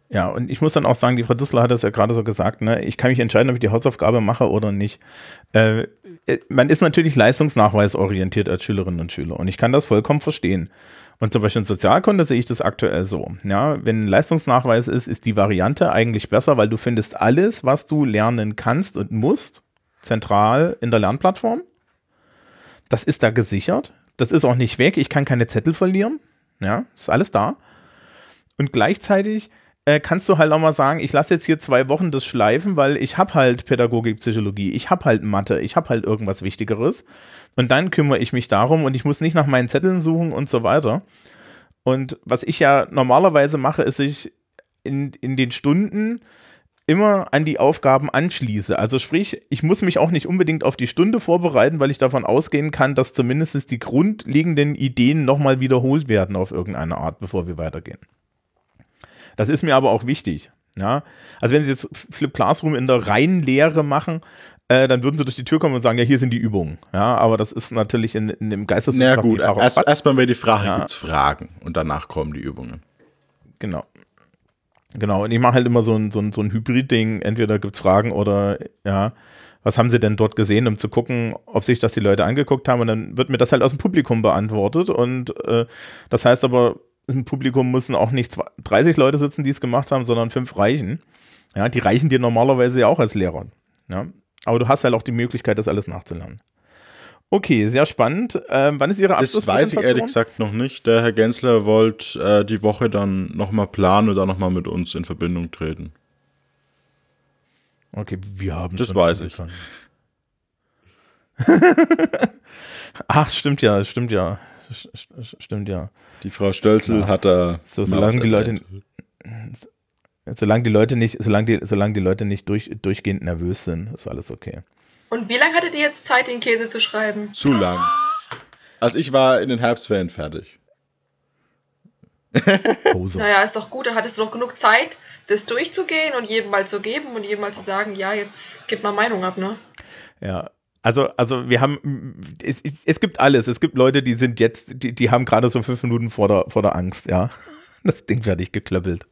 Ja, und ich muss dann auch sagen, die Frau Düssler hat das ja gerade so gesagt, ne? ich kann mich entscheiden, ob ich die Hausaufgabe mache oder nicht. Äh, äh, man ist natürlich leistungsnachweisorientiert als Schülerinnen und Schüler und ich kann das vollkommen verstehen. Und zum Beispiel in Sozialkunde sehe ich das aktuell so. Ja, wenn ein Leistungsnachweis ist, ist die Variante eigentlich besser, weil du findest alles, was du lernen kannst und musst, zentral in der Lernplattform. Das ist da gesichert. Das ist auch nicht weg. Ich kann keine Zettel verlieren. Ja, ist alles da. Und gleichzeitig äh, kannst du halt auch mal sagen, ich lasse jetzt hier zwei Wochen das schleifen, weil ich habe halt Pädagogik, Psychologie, ich habe halt Mathe, ich habe halt irgendwas Wichtigeres. Und dann kümmere ich mich darum und ich muss nicht nach meinen Zetteln suchen und so weiter. Und was ich ja normalerweise mache, ist, ich in, in den Stunden immer an die Aufgaben anschließe. Also sprich, ich muss mich auch nicht unbedingt auf die Stunde vorbereiten, weil ich davon ausgehen kann, dass zumindest die grundlegenden Ideen nochmal wiederholt werden auf irgendeine Art, bevor wir weitergehen. Das ist mir aber auch wichtig. Ja? Also wenn Sie jetzt Flip Classroom in der reinen Lehre machen, äh, dann würden Sie durch die Tür kommen und sagen, ja, hier sind die Übungen. Ja, aber das ist natürlich in, in dem Na Geisteswissenschaften gut, erst, erstmal wäre die Frage, Ja. gibt's Fragen? Und danach kommen die Übungen. Genau. Genau, und ich mache halt immer so ein, so ein, so ein Hybrid-Ding. Entweder gibt es Fragen oder, ja, was haben sie denn dort gesehen, um zu gucken, ob sich das die Leute angeguckt haben. Und dann wird mir das halt aus dem Publikum beantwortet. Und äh, das heißt aber, im Publikum müssen auch nicht zwei- 30 Leute sitzen, die es gemacht haben, sondern fünf reichen. Ja, die reichen dir normalerweise ja auch als Lehrer. Ja, aber du hast halt auch die Möglichkeit, das alles nachzulernen. Okay, sehr spannend. Ähm, wann ist Ihre Das weiß ich Abschlusspräsentation? ehrlich gesagt noch nicht. Der Herr Gensler wollte äh, die Woche dann nochmal planen oder nochmal mit uns in Verbindung treten. Okay, wir haben Das weiß ich. Ach, stimmt ja, stimmt ja. Stimmt ja. Die Frau Stölzel Ja. hat da. So, solange die Leute, solange die Leute nicht, solange die, solange die Leute nicht durch, durchgehend nervös sind, ist alles okay. Und wie lange hattet ihr jetzt Zeit, den Käse zu schreiben? Zu lang. Also ich war in den Herbstferien fertig. Hose. Naja, ist doch gut, dann hattest du doch genug Zeit, das durchzugehen und jedem mal zu geben und jedem mal zu sagen, ja, jetzt gib mal Meinung ab, ne? Ja. Also, also wir haben, es, es gibt alles. Es gibt Leute, die sind jetzt, die, die haben gerade so fünf Minuten vor der, vor der Angst, ja. Das Ding fertig geklöppelt.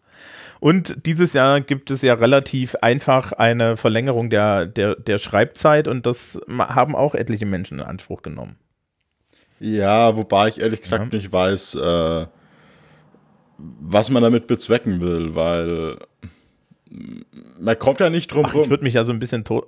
Und dieses Jahr gibt es ja relativ einfach eine Verlängerung der, der, der Schreibzeit und das haben auch etliche Menschen in Anspruch genommen. Ja, wobei ich ehrlich gesagt Ja. nicht weiß, äh, was man damit bezwecken will, weil man kommt ja nicht drum Ach, ich rum. würde mich ja so ein bisschen tot.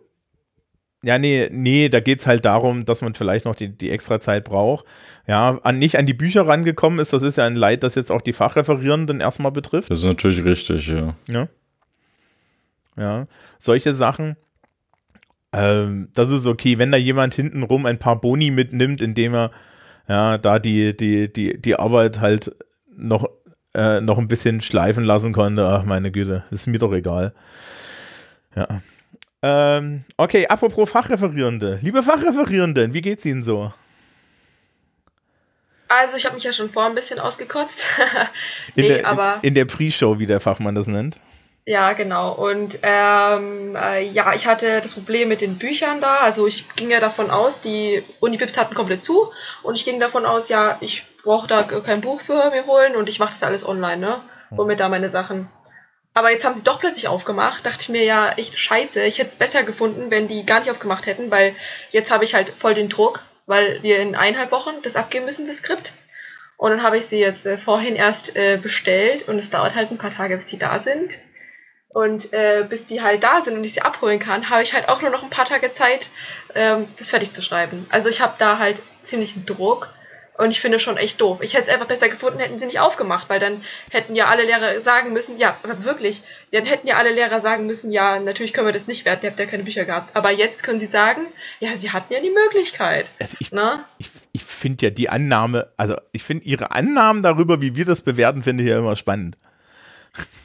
Ja, nee, nee, da geht es halt darum, dass man vielleicht noch die, die extra Zeit braucht. Ja, an, nicht an die Bücher rangekommen ist, das ist ja ein Leid, das jetzt auch die Fachreferierenden erstmal betrifft. Das ist natürlich richtig, ja. Ja. Ja, solche Sachen. Ähm, das ist okay, wenn da jemand hintenrum ein paar Boni mitnimmt, indem er ja da die, die, die, die Arbeit halt noch, äh, noch ein bisschen schleifen lassen konnte. Ach, meine Güte, ist mir doch egal. Ja. Ähm, okay, apropos Fachreferierende. Liebe Fachreferierenden, wie geht's Ihnen so? Also, ich habe mich ja schon vor ein bisschen ausgekotzt. In nee, der, aber. in der Pre-Show, wie der Fachmann das nennt. Ja, genau. Und ähm, äh, ja, ich hatte das Problem mit den Büchern da. Also ich ging ja davon aus, die Unipips hatten komplett zu und ich ging davon aus, ja, ich brauche da kein Buch für mir holen und ich mache das alles online, ne? Hol mir da meine Sachen. Aber jetzt haben sie doch plötzlich aufgemacht. Dachte ich mir ja, echt scheiße. Ich hätte es besser gefunden, wenn die gar nicht aufgemacht hätten, weil jetzt habe ich halt voll den Druck, weil wir in eineinhalb Wochen das abgeben müssen, das Skript. Und dann habe ich sie jetzt äh, vorhin erst äh, bestellt und es dauert halt ein paar Tage, bis die da sind. Und äh, bis die halt da sind und ich sie abholen kann, habe ich halt auch nur noch ein paar Tage Zeit, ähm, das fertig zu schreiben. Also ich habe da halt ziemlichen Druck und ich finde es schon echt doof. Ich hätte es einfach besser gefunden, hätten sie nicht aufgemacht, weil dann hätten ja alle Lehrer sagen müssen, ja, aber wirklich, dann hätten ja alle Lehrer sagen müssen, ja, natürlich können wir das nicht werden, ihr habt ja keine Bücher gehabt. Aber jetzt können sie sagen, ja, sie hatten ja die Möglichkeit. Also ich, Ne? ich, ich finde ja die Annahme, also ich finde ihre Annahmen darüber, wie wir das bewerten, finde ich ja immer spannend.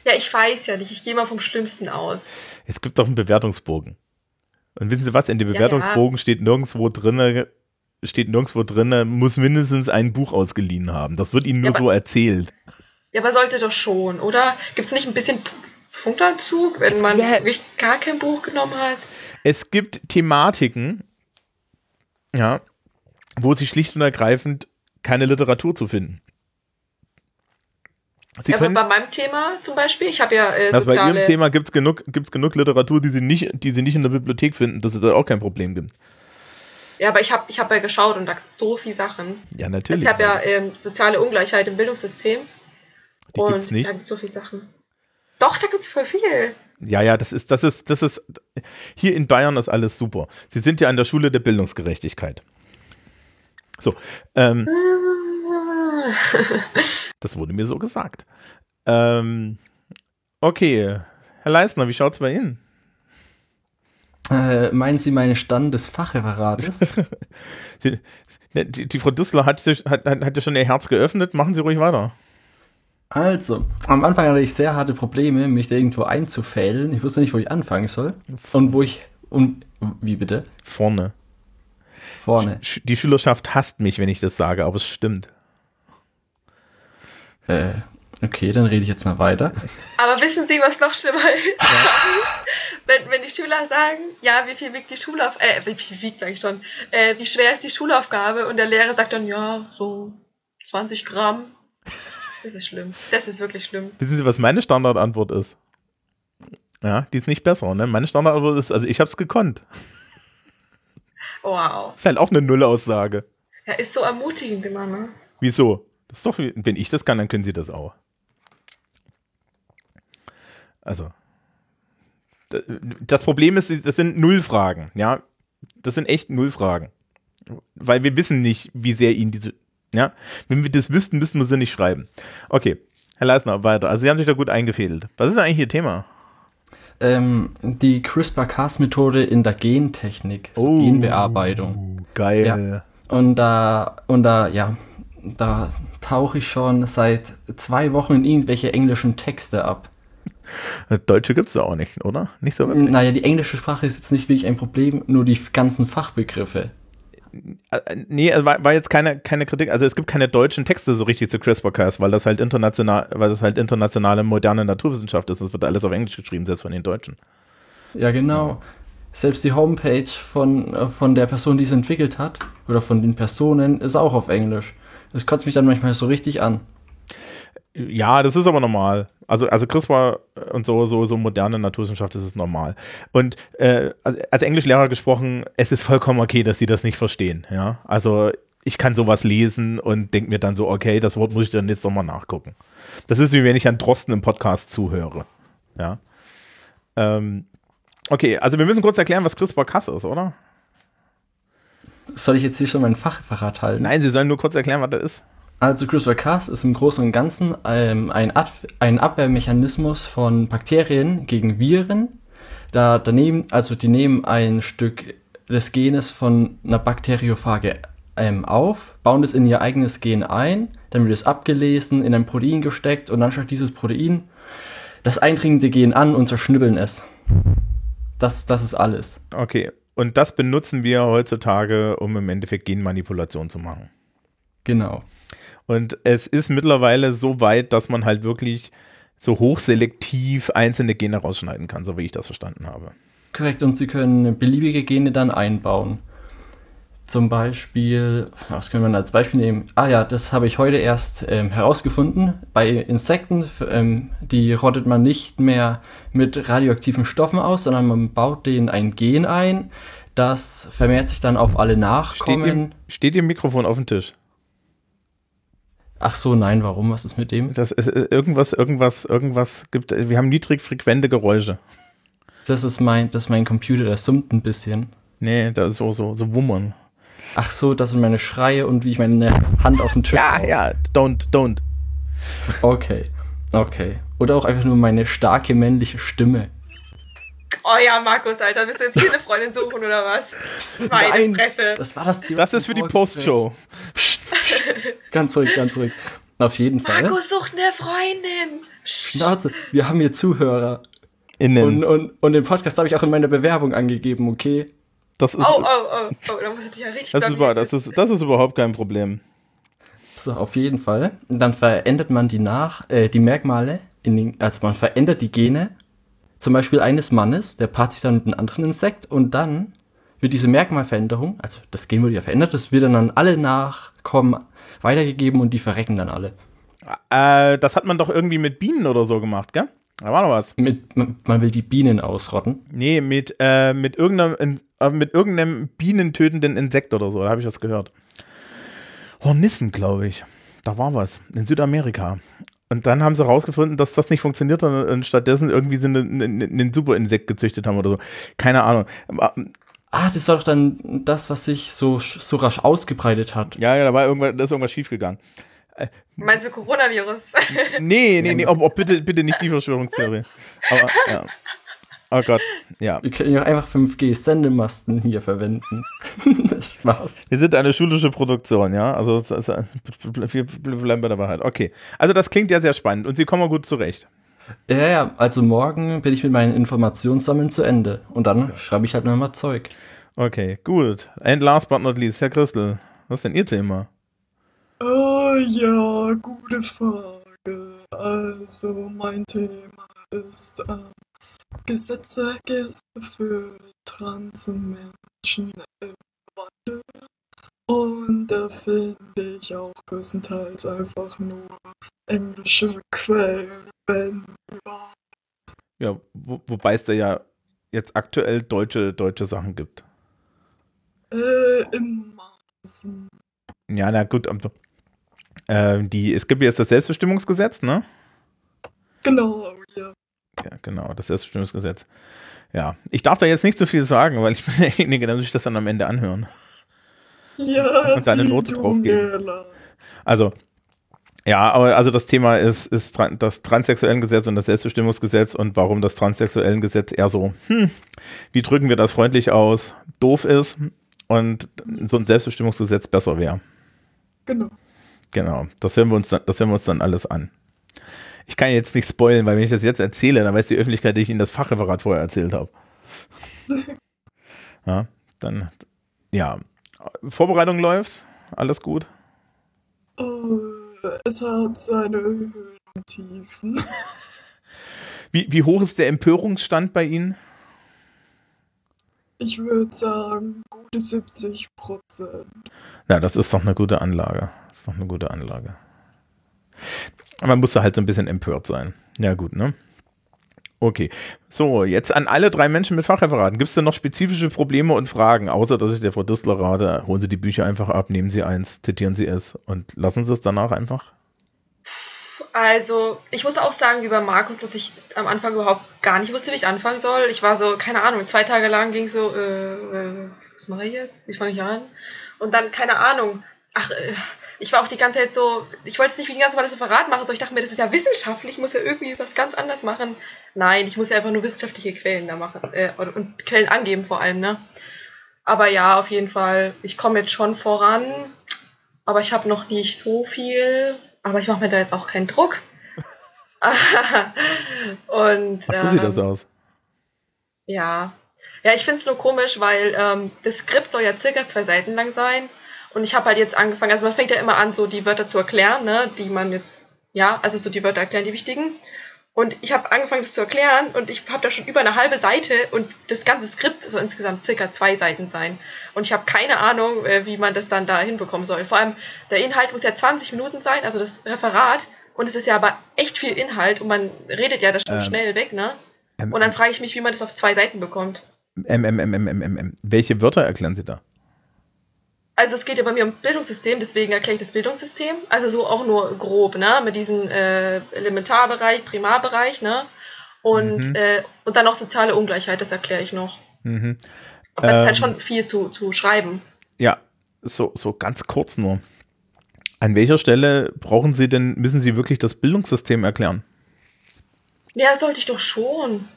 Ja, ich weiß ja nicht, ich gehe mal vom Schlimmsten aus. Es gibt doch einen Bewertungsbogen. Und wissen Sie was? In dem Ja, Bewertungsbogen steht nirgendwo drinne, steht nirgendwo drinne, muss mindestens ein Buch ausgeliehen haben. Das wird Ihnen nur Ja, so erzählt. Ja, aber sollte doch schon, oder? Gibt es nicht ein bisschen Punktabzug, wenn Es man wär- wirklich gar kein Buch genommen hat? Es gibt Thematiken, ja, wo Sie schlicht und ergreifend keine Literatur zu finden. Sie ja, können, bei meinem Thema zum Beispiel, ich habe ja äh, also bei. Ihrem Thema gibt es genug, gibt's genug Literatur, die Sie, nicht, die Sie nicht in der Bibliothek finden, dass es da auch kein Problem gibt. Ja, aber ich habe ich hab ja geschaut und da gibt es so viele Sachen. Ja, natürlich. ich habe ja ähm, soziale Ungleichheit im Bildungssystem die und gibt's nicht. da gibt es so viele Sachen. Doch, da gibt es voll viel. Ja, ja, das ist, das ist, das ist, hier in Bayern ist alles super. Sie sind ja an der Schule der Bildungsgerechtigkeit. So, ähm, das wurde mir so gesagt. Ähm, okay, Herr Leisner, wie schaut's bei Ihnen? Äh, meinen Sie meinen Stand des Fachreferates? Sie, ne, die, die Frau Düssler hat, sich, hat, hat, hat ja schon ihr Herz geöffnet. Machen Sie ruhig weiter. Also, am Anfang hatte ich sehr harte Probleme, mich da irgendwo einzufällen. Ich wusste nicht, wo ich anfangen soll. Und wo ich. Und. Wie bitte? Vorne. Vorne. Sch- Die Schülerschaft hasst mich, wenn ich das sage, aber es stimmt. Äh, okay, dann rede ich jetzt mal weiter. Aber wissen Sie, was noch schlimmer ist? wenn, wenn die Schüler sagen, ja, wie viel wiegt die Schulaufgabe, äh, wie viel wiegt, sag ich schon, äh, wie schwer ist die Schulaufgabe? Und der Lehrer sagt dann, ja, so 20 Gramm. Das ist schlimm. Das ist wirklich schlimm. Wissen Sie, was meine Standardantwort ist? Ja, die ist nicht besser, ne? Meine Standardantwort ist, also ich hab's gekonnt. Wow. Ist halt auch eine Nullaussage. Ja, ist so ermutigend immer, ne? Wieso? Das ist doch, wenn ich das kann, dann können Sie das auch. Also. Das Problem ist, das sind Nullfragen, ja. Das sind echt Nullfragen. Weil wir wissen nicht, wie sehr Ihnen diese, ja. Wenn wir das wüssten, müssten wir sie nicht schreiben. Okay. Herr Leisner, weiter. Also Sie haben sich da gut eingefädelt. Was ist eigentlich Ihr Thema? ähm, die CRISPR-Cas-Methode in der Gentechnik, so Oh. Genbearbeitung. Geil. Und da, und da, ja, da tauche ich schon seit zwei Wochen in irgendwelche englischen Texte ab. Deutsche gibt es da auch nicht, oder? Nicht so wirklich? Naja, die englische Sprache ist jetzt nicht wirklich ein Problem, nur die ganzen Fachbegriffe. Äh, Nee, also war, war jetzt keine, keine Kritik. Also es gibt keine deutschen Texte so richtig zu CRISPR-Cas, weil das halt international, weil das halt internationale moderne Naturwissenschaft ist. Das wird alles auf Englisch geschrieben, selbst von den Deutschen. Ja, genau. Selbst die Homepage von, äh, von der Person, die es entwickelt hat, oder von den Personen, ist auch auf Englisch. Das kotzt mich dann manchmal so richtig an. Ja, das ist aber normal. Also, also CRISPR und so, so, so moderne Naturwissenschaft, das ist normal. Und äh, als, als Englischlehrer gesprochen, es ist vollkommen okay, dass sie das nicht verstehen. Ja, also ich kann sowas lesen und denke mir dann so, okay, das Wort muss ich dann jetzt nochmal nachgucken. Das ist wie wenn ich an Drosten im Podcast zuhöre. Ja. Ähm, okay, also wir müssen kurz erklären, was CRISPR-Cas ist, oder? Soll ich jetzt hier schon mein Fachreferat halten? Nein, Sie sollen nur kurz erklären, was das ist. Also CRISPR-Cas ist im Großen und Ganzen ähm, ein, Ad ein Abwehrmechanismus von Bakterien gegen Viren. Da daneben, also die nehmen ein Stück des Genes von einer Bakteriophage ähm, auf, bauen es in ihr eigenes Gen ein, dann wird es abgelesen, in ein Protein gesteckt und dann schaut dieses Protein das eindringende Gen an und zerschnibbeln es. Das, das ist alles. Okay, und das benutzen wir heutzutage, um im Endeffekt Genmanipulation zu machen. Genau. Und es ist mittlerweile so weit, dass man halt wirklich so hochselektiv einzelne Gene rausschneiden kann, so wie ich das verstanden habe. Korrekt, und Sie können beliebige Gene dann einbauen. Zum Beispiel, was können wir als Beispiel nehmen? Ah ja, das habe ich heute erst ähm, herausgefunden. Bei Insekten, ähm, die rottet man nicht mehr mit radioaktiven Stoffen aus, sondern man baut denen ein Gen ein. Das vermehrt sich dann auf alle Steht Nachkommen. ihr, steht ihr Mikrofon auf dem Tisch? Ach so, nein, warum? Was ist mit dem? Das ist äh, irgendwas, irgendwas, irgendwas gibt. Wir haben niedrig frequente Geräusche. Das ist mein, das ist mein Computer, der summt ein bisschen. Nee, das ist so, so, so Wummern. Ach so, das sind meine Schreie und wie ich meine Hand auf den Tisch Ja, hau. ja, don't, don't. Okay, okay. Oder auch einfach nur meine starke männliche Stimme. Oh ja, Markus, Alter, bist du jetzt hier eine Freundin suchen oder was? Meine Fresse. das war das. Das ist für die Postshow. Ganz ruhig, ganz ruhig. Auf jeden Fall. Markus sucht eine Freundin. Schnauze, wir haben hier Zuhörer. Innen. Und, und, und den Podcast habe ich auch in meiner Bewerbung angegeben, okay? das ist, Oh, oh, oh, oh, da muss ich dich ja richtig das, ist über, das, ist, das ist überhaupt kein Problem. So, auf jeden Fall. Und dann verändert man die nach, äh, die Merkmale, in den, also man verändert die Gene, zum Beispiel eines Mannes, der paart sich dann mit einem anderen Insekt und dann wird diese Merkmalveränderung, also das Gen wurde ja verändert, das wird dann an alle Nachkommen weitergegeben und die verrecken dann alle. Äh, das hat man doch irgendwie mit Bienen oder so gemacht, gell? Da war noch was. Mit, man, will die Bienen ausrotten. Nee, mit, äh, mit, irgendeinem, In- äh, mit irgendeinem bienentötenden Insekt oder so. Da habe ich was gehört. Hornissen, glaube ich. Da war was. In Südamerika. Und dann haben sie rausgefunden, dass das nicht funktioniert hat und stattdessen irgendwie sie einen, einen, einen Superinsekt gezüchtet haben oder so. Keine Ahnung. Ah, das war doch dann das, was sich so, so rasch ausgebreitet hat. Ja, ja, da war irgendwas, da ist irgendwas schiefgegangen. Meinst du Coronavirus? Nee, nee, nee, oh, oh, bitte, bitte nicht die Verschwörungstheorie. Aber, ja. Oh Gott, ja. Wir können ja auch einfach 5G-Sendemasten hier verwenden. Spaß. Wir sind eine schulische Produktion, ja. Also wir bleiben bei der Wahrheit. Okay. Also das klingt ja sehr spannend und Sie kommen gut zurecht. Ja, ja, also morgen bin ich mit meinen Informationssammeln zu Ende. Und dann schreibe ich halt nochmal Zeug. Okay, gut. And last but not least, Herr Christel, was ist denn Ihr Thema? Ah ja, gute Frage. Also mein Thema ist ähm, Gesetze für trans Menschen im Wandel. Und da finde ich auch größtenteils einfach nur englische Quellen, wenn überhaupt. Ja, wo, wobei es da ja jetzt aktuell deutsche, deutsche Sachen gibt. Äh, in Maßen. Ja, na gut. Äh, die, es gibt jetzt das Selbstbestimmungsgesetz, ne? Genau, ja. Ja, genau, das Selbstbestimmungsgesetz. Ja, ich darf da jetzt nicht so viel sagen, weil ich bin derjenige, der muss sich das dann am Ende anhören. Ja, Und deine sie Note mir leid. Also, Ja, aber also das Thema ist, ist das Transsexuellengesetz und das Selbstbestimmungsgesetz und warum das Transsexuellengesetz eher so, hm, wie drücken wir das freundlich aus, doof ist und so ein Selbstbestimmungsgesetz besser wäre. Genau. Genau, das hören wir uns dann, das hören wir uns dann alles an. Ich kann jetzt nicht spoilen, weil wenn ich das jetzt erzähle, dann weiß die Öffentlichkeit, dass ich Ihnen das Fachreferat vorher erzählt habe. Ja, dann, ja. Vorbereitung läuft, alles gut. Äh, es hat seine Höhen und Tiefen. Wie, wie hoch ist der Empörungsstand bei Ihnen? Ich würde sagen, gute 70 Prozent. Ja, das ist doch eine gute Anlage. Das ist doch eine gute Anlage. Man muss da halt so ein bisschen empört sein. Ja, gut, ne? Okay. So, jetzt an alle drei Menschen mit Fachreferaten. Gibt es denn noch spezifische Probleme und Fragen, außer dass ich der Frau Distler rate, holen Sie die Bücher einfach ab, nehmen Sie eins, zitieren Sie es und lassen Sie es danach einfach? Also, ich muss auch sagen, wie bei Markus, dass ich am Anfang überhaupt gar nicht wusste, wie ich anfangen soll. Ich war so, keine Ahnung, zwei Tage lang ging so, äh, äh, was mache ich jetzt? Wie fange ich an? Und dann, keine Ahnung, ach, äh, ich war auch die ganze Zeit so, ich wollte es nicht wie ein ganz normales Referat machen, so ich dachte mir, das ist ja wissenschaftlich, ich muss ja irgendwie was ganz anderes machen. Nein, ich muss ja einfach nur wissenschaftliche Quellen da machen äh, und, Quellen angeben vor allem, ne? Aber ja, auf jeden Fall, ich komme jetzt schon voran, aber ich habe noch nicht so viel, aber ich mache mir da jetzt auch keinen Druck. und Ach, so sieht ähm, das aus. ja. Ja, ich finde es nur komisch, weil ähm, das Skript soll ja circa zwei Seiten lang sein. Und ich habe halt jetzt angefangen, also man fängt ja immer an, so die Wörter zu erklären, ne, die man jetzt, ja, also so die Wörter erklären, die wichtigen. Und ich habe angefangen, das zu erklären und ich habe da schon über eine halbe Seite und das ganze Skript soll insgesamt circa zwei Seiten sein. Und ich habe keine Ahnung, äh, wie man das dann da hinbekommen soll. Vor allem, der Inhalt muss ja 20 Minuten sein, also das Referat. Und es ist ja aber echt viel Inhalt und man redet ja das schon Ähm, schnell weg, ne? Ähm, Und dann frage ich mich, wie man das auf zwei Seiten bekommt. M, M, M, M, M, M, M. Welche Wörter erklären Sie da? Also es geht ja bei mir um Bildungssystem, deswegen erkläre ich das Bildungssystem. Also so auch nur grob, ne? Mit diesem äh, Elementarbereich, Primarbereich, ne? Und, Mhm. äh, und dann noch soziale Ungleichheit, das erkläre ich noch. Mhm. Aber das ist halt Ähm, schon viel zu, zu schreiben. Ja, so, so ganz kurz nur. An welcher Stelle brauchen Sie denn, müssen Sie wirklich das Bildungssystem erklären? Ja, sollte ich doch schon.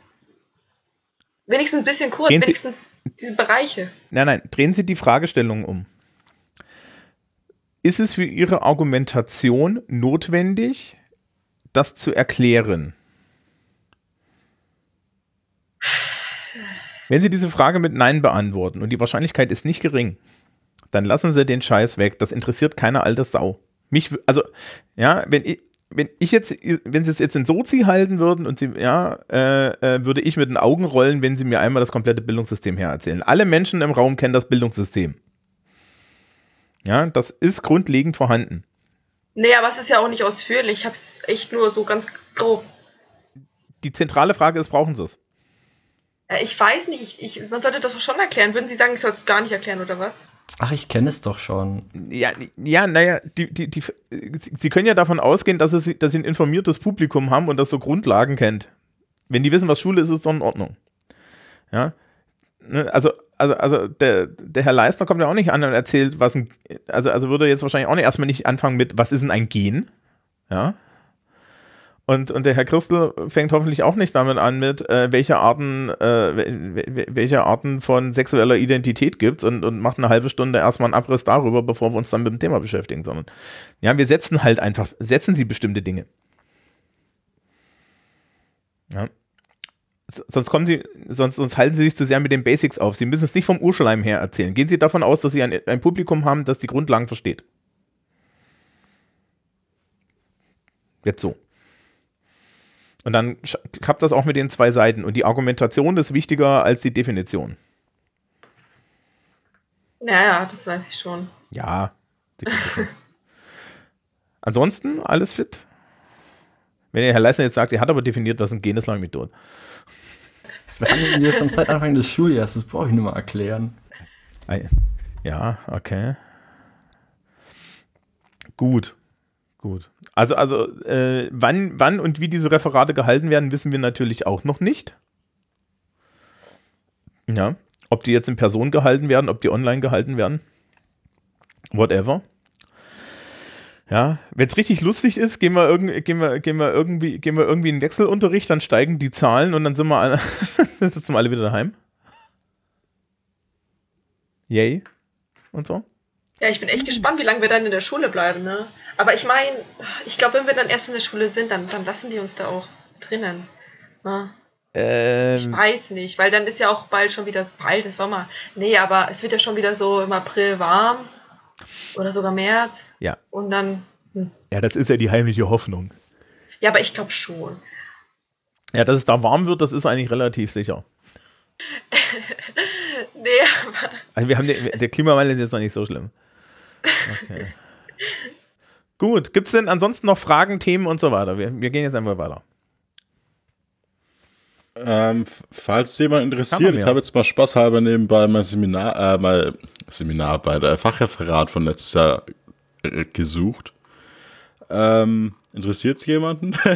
Wenigstens ein bisschen kurz, Sie- wenigstens diese Bereiche. Nein, nein, drehen Sie die Fragestellung um. Ist es für Ihre Argumentation notwendig, das zu erklären? Wenn Sie diese Frage mit Nein beantworten und die Wahrscheinlichkeit ist nicht gering, dann lassen Sie den Scheiß weg. Das interessiert keine alte Sau. Mich, also, ja, wenn ich, wenn ich jetzt, wenn Sie es jetzt in Sozi halten würden und Sie, ja, äh, äh, würde ich mit den Augen rollen, wenn Sie mir einmal das komplette Bildungssystem hererzählen. Alle Menschen im Raum kennen das Bildungssystem. Ja, das ist grundlegend vorhanden. Nee, aber es ist ja auch nicht ausführlich. Ich habe es echt nur so ganz grob. Die zentrale Frage ist, brauchen Sie es? Ja, ich weiß nicht, ich, ich, man sollte das doch schon erklären. Würden Sie sagen, ich soll es gar nicht erklären oder was? Ach, ich kenne es doch schon. Ja, ja, naja, die, die, die, Sie Sie können ja davon ausgehen, dass, es, dass Sie ein informiertes Publikum haben und das so Grundlagen kennt. Wenn die wissen, was Schule ist, ist es doch in Ordnung. Ja. Ne, Also, also, also der, der Herr Leistner kommt ja auch nicht an und erzählt, was ein, also, also würde jetzt wahrscheinlich auch nicht erstmal nicht anfangen mit, was ist denn ein Gen? Ja. Und, und der Herr Christel fängt hoffentlich auch nicht damit an mit, äh, welche Arten, äh, wel- wel- welche Arten von sexueller Identität gibt's und, und macht eine halbe Stunde erstmal einen Abriss darüber, bevor wir uns dann mit dem Thema beschäftigen, sondern ja, wir setzen halt einfach, setzen sie bestimmte Dinge. Ja. Sonst kommen sie, sonst, sonst halten sie sich zu sehr mit den Basics auf. Sie müssen es nicht vom Urschleim her erzählen. Gehen Sie davon aus, dass Sie ein, ein Publikum haben, das die Grundlagen versteht. Jetzt so. Und dann klappt das auch mit den zwei Seiten. Und die Argumentation ist wichtiger als die Definition. Naja, das weiß ich schon. Ja. Ansonsten alles fit. Wenn der Herr Leisner jetzt sagt, er hat aber definiert, was ein Gen ist, lang mit tot. Das behandeln wir von seit Anfang des Schuljahres, das brauche ich nur mal erklären. Ja, okay. Gut. Gut. Also, also äh, wann, wann und wie diese Referate gehalten werden, wissen wir natürlich auch noch nicht. Ja. Ob die jetzt in Person gehalten werden, ob die online gehalten werden. Whatever. Ja, wenn es richtig lustig ist, gehen wir, irgend, gehen, wir, gehen, wir irgendwie, gehen wir irgendwie in Wechselunterricht, dann steigen die Zahlen und dann sind wir alle, dann sitzen wir alle wieder daheim. Yay. Und so. Ja, ich bin echt gespannt, wie lange wir dann in der Schule bleiben, ne? Aber ich meine, ich glaube, wenn wir dann erst in der Schule sind, dann, dann lassen die uns da auch drinnen. Ne? Ich Ähm, weiß nicht, weil dann ist ja auch bald schon wieder bald ist Sommer. Nee, aber es wird ja schon wieder so im April warm. Oder sogar März. ja. Und dann. Hm. ja, das ist ja die heimliche Hoffnung. Ja, aber ich glaube schon. Ja, dass es da warm wird, das ist eigentlich relativ sicher. Nee, aber. Also wir haben den, der Klimawandel ist jetzt noch nicht so schlimm. Okay. Gut, gibt es denn ansonsten noch Fragen, Themen und so weiter? Wir, wir gehen jetzt einfach weiter. Ähm, falls jemand interessiert, ich habe jetzt mal spaßhalber nebenbei mein Seminar, äh, mein Seminar bei der Fachreferat von letztes Jahr äh, gesucht. Ähm, interessiert es jemanden?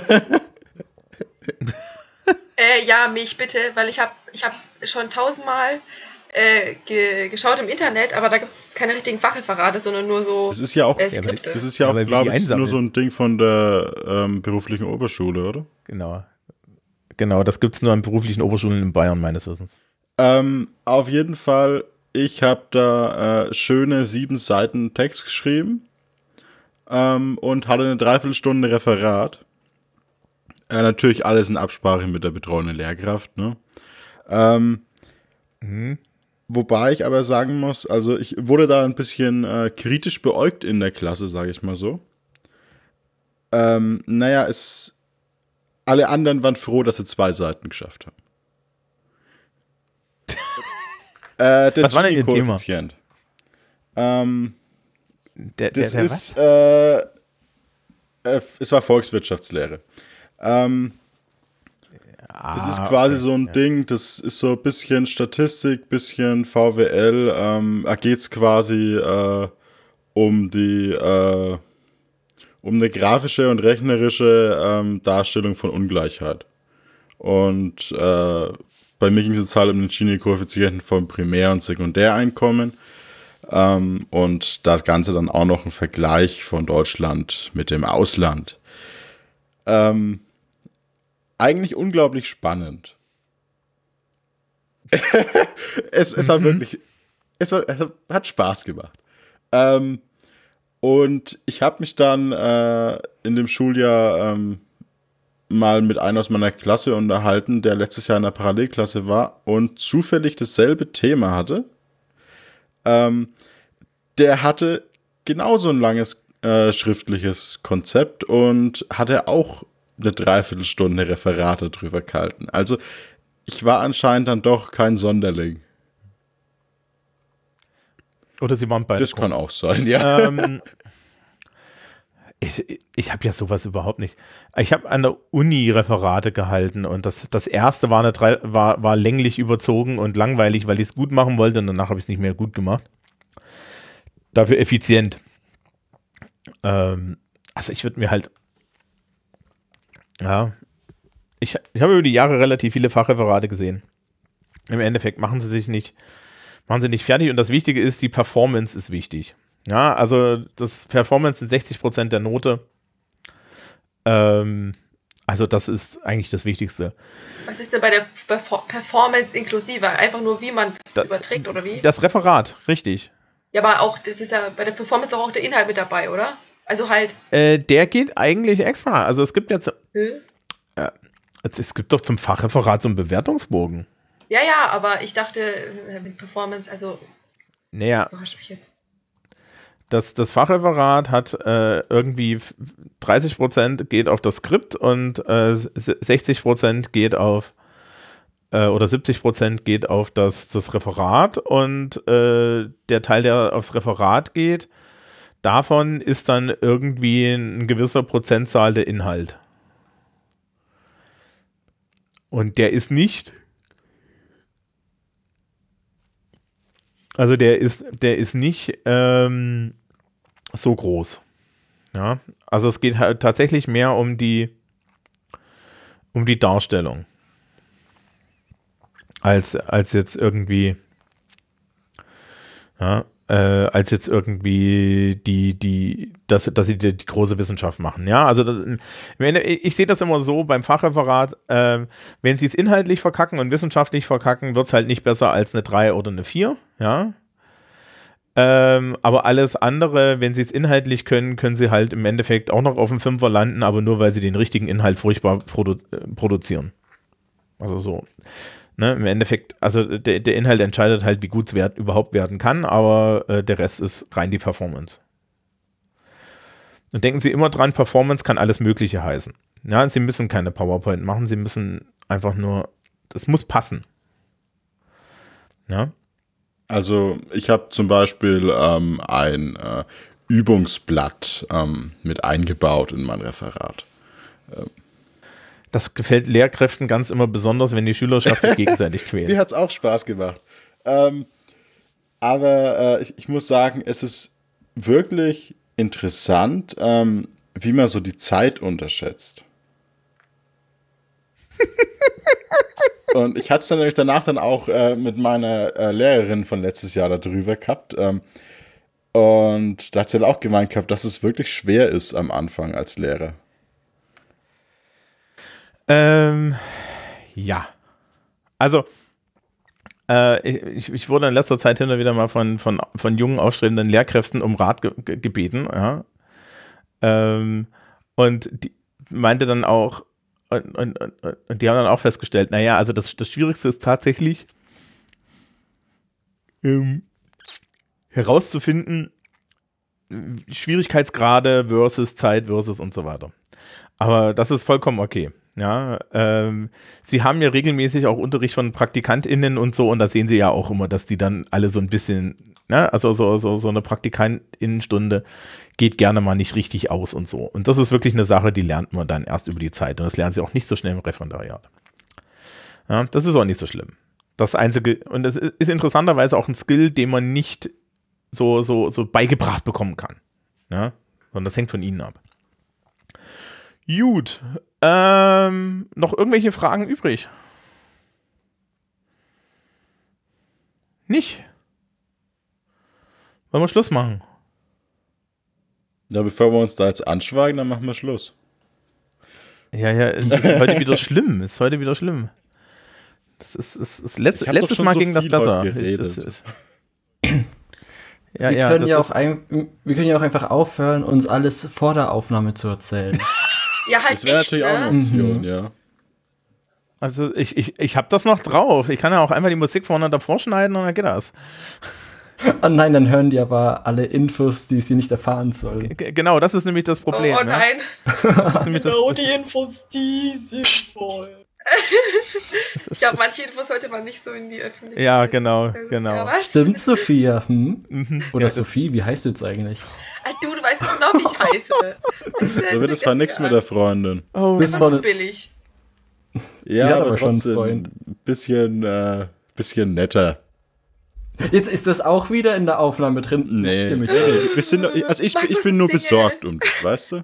Äh, ja, mich bitte, weil ich habe ich hab schon tausendmal äh, ge geschaut im Internet, aber da gibt es keine richtigen Fachreferate, sondern nur so Das ist ja auch, äh, Skripte. das ist ja auch, glaube ich, nur so ein Ding von der ähm, beruflichen Oberschule, oder? Genau. Genau, das gibt es nur an beruflichen Oberschulen in Bayern, meines Wissens. Ähm, auf jeden Fall, ich habe da äh, schöne sieben Seiten Text geschrieben ähm, und hatte eine Dreiviertelstunde Referat. Äh, natürlich alles in Absprache mit der betreuenden Lehrkraft. Ne? Ähm, Wobei ich aber sagen muss, also ich wurde da ein bisschen äh, kritisch beäugt in der Klasse, sage ich mal so. Ähm, naja, es, alle anderen waren froh, dass sie zwei Seiten geschafft haben. äh, der Was war denn Ihr Thema? Ähm, Der, das der, der ist, äh, äh, es war Volkswirtschaftslehre. Ähm, das ist Ah, quasi okay, so ein ja. Ding, das ist so ein bisschen Statistik, bisschen VWL. Ähm, da geht es quasi äh, um die, äh, um eine grafische und rechnerische ähm, Darstellung von Ungleichheit. Und äh, bei mir ging es jetzt halt um den Gini-Koeffizienten von Primär- und Sekundäreinkommen. Ähm, und das Ganze dann auch noch ein Vergleich von Deutschland mit dem Ausland. Ähm, eigentlich unglaublich spannend. es, es war wirklich, es, war, es hat Spaß gemacht. Ähm, und ich habe mich dann äh, in dem Schuljahr ähm, mal mit einem aus meiner Klasse unterhalten, der letztes Jahr in der Parallelklasse war und zufällig dasselbe Thema hatte. Ähm, der hatte genauso ein langes äh, schriftliches Konzept und hatte auch eine Dreiviertelstunde Referate drüber gehalten. Also ich war anscheinend dann doch kein Sonderling. Oder sie waren beide. Das kann auch sein, ja. ähm, ich ich habe ja sowas überhaupt nicht. Ich habe an der Uni Referate gehalten und das, das erste war, eine drei, war, war länglich überzogen und langweilig, weil ich es gut machen wollte und danach habe ich es nicht mehr gut gemacht. Dafür effizient. Ähm, also ich würde mir halt, ja, ich, ich habe über die Jahre relativ viele Fachreferate gesehen. Im Endeffekt machen sie sich nicht, machen sie nicht fertig und das Wichtige ist, die Performance ist wichtig. Ja, also das Performance sind 60 Prozent der Note. Ähm, also das ist eigentlich das Wichtigste. Was ist denn bei der Perfor- Performance inklusive? Einfach nur, wie man es überträgt oder wie? Das Referat, richtig. Ja, aber auch, das ist ja bei der Performance auch, auch der Inhalt mit dabei, oder? Also halt, Äh, der geht eigentlich extra. Also es gibt jetzt, hm? es gibt doch zum Fachreferat so einen Bewertungsbogen. Ja, ja, aber ich dachte, äh, mit Performance, also, Naja, überrascht mich jetzt. das, das Fachreferat hat äh, irgendwie f- 30 Prozent geht auf das Skript und äh, s- 60 Prozent geht auf äh, oder 70 Prozent geht auf das, das Referat und äh, der Teil, der aufs Referat geht, davon ist dann irgendwie ein gewisser Prozentzahl der Inhalt. Und der ist nicht Also der ist, der ist nicht ähm, so groß. Ja, also es geht halt tatsächlich mehr um die, um die Darstellung. Als, als jetzt irgendwie, ja, äh, als jetzt irgendwie die, die, dass, dass sie die, die große Wissenschaft machen. Ja, also das, ich sehe das immer so beim Fachreferat, äh, wenn sie es inhaltlich verkacken und wissenschaftlich verkacken, wird es halt nicht besser als eine 3 oder eine 4, ja. Ähm, aber alles andere, wenn sie es inhaltlich können, können sie halt im Endeffekt auch noch auf dem Fünfer landen, aber nur weil sie den richtigen Inhalt furchtbar produ äh, produzieren. Also so. Ne, Im Endeffekt, also der, der Inhalt entscheidet halt, wie gut es wert, überhaupt werden kann, aber äh, der Rest ist rein die Performance. Und denken Sie immer dran, Performance kann alles Mögliche heißen. Ja, Sie müssen keine PowerPoint machen, Sie müssen einfach nur, das muss passen. Ja. Also ich habe zum Beispiel ähm, ein äh, Übungsblatt ähm, mit eingebaut in mein Referat. Ähm. Das gefällt Lehrkräften ganz immer besonders, wenn die Schülerschaft sich gegenseitig quält. Mir hat es auch Spaß gemacht. Ähm, aber äh, ich, ich, muss sagen, es ist wirklich interessant, ähm, wie man so die Zeit unterschätzt. Und ich hatte es dann nämlich danach dann auch äh, mit meiner äh, Lehrerin von letztes Jahr darüber gehabt. Ähm, und da hat sie dann auch gemeint gehabt, dass es wirklich schwer ist am Anfang als Lehrer. Ähm, ja. Also, äh, ich, ich wurde in letzter Zeit hin und wieder mal von, von, von jungen, aufstrebenden Lehrkräften um Rat ge gebeten, ja. Ähm, und die meinte dann auch, und, und, und, die haben dann auch festgestellt, naja, also das, das Schwierigste ist tatsächlich ähm, herauszufinden, Schwierigkeitsgrade versus Zeit versus und so weiter. Aber das ist vollkommen okay. Ja, ähm, sie haben ja regelmäßig auch Unterricht von PraktikantInnen und so, und da sehen sie ja auch immer, dass die dann alle so ein bisschen, ne, also so, so, so eine PraktikantInnenstunde geht gerne mal nicht richtig aus und so. Und das ist wirklich eine Sache, die lernt man dann erst über die Zeit. Und das lernen sie auch nicht so schnell im Referendariat. Ja, das ist auch nicht so schlimm. Das einzige, und das ist interessanterweise auch ein Skill, den man nicht so, so, so beigebracht bekommen kann. Ja, sondern das hängt von ihnen ab. Gut. Ähm, noch irgendwelche Fragen übrig? Nicht? Wollen wir Schluss machen? Ja, bevor wir uns da jetzt anschweigen, dann machen wir Schluss. Ja, ja, ist heute wieder schlimm. Ist heute wieder schlimm. Das ist, ist, ist letzt, letztes Mal so ging das besser. Das ist, ja, wir, ja, können ja auch ein, wir können ja auch einfach aufhören, uns alles vor der Aufnahme zu erzählen. Ja, halt Das wäre natürlich ne? auch eine Option, mhm. ja. Also ich, ich, ich habe das noch drauf. Ich kann ja auch einfach die Musik vorne davor schneiden und dann geht das. Oh nein, dann hören die aber alle Infos, die sie nicht erfahren sollen. G genau, das ist nämlich das Problem. Oh, oh nein. Ne? Das ist nämlich genau das, die Infos, die sie wollen. ich glaube, manche Infos sollte man nicht so in die Öffentlichkeit. Ja, genau, genau. Ja, Stimmt, Sophia. Hm? Mhm. Oder ja, Sophie, wie heißt du jetzt eigentlich? Ah, du, du weißt genau, wie ich heiße. So wird es zwar nichts mit der Freundin. Oh, bist voll billig. Ja, aber, aber schon ein bisschen, äh, bisschen netter. Jetzt ist das auch wieder in der Aufnahme drin. Nee, nee, nee. Sind, also ich, ich bin nur besorgt um dich, weißt du?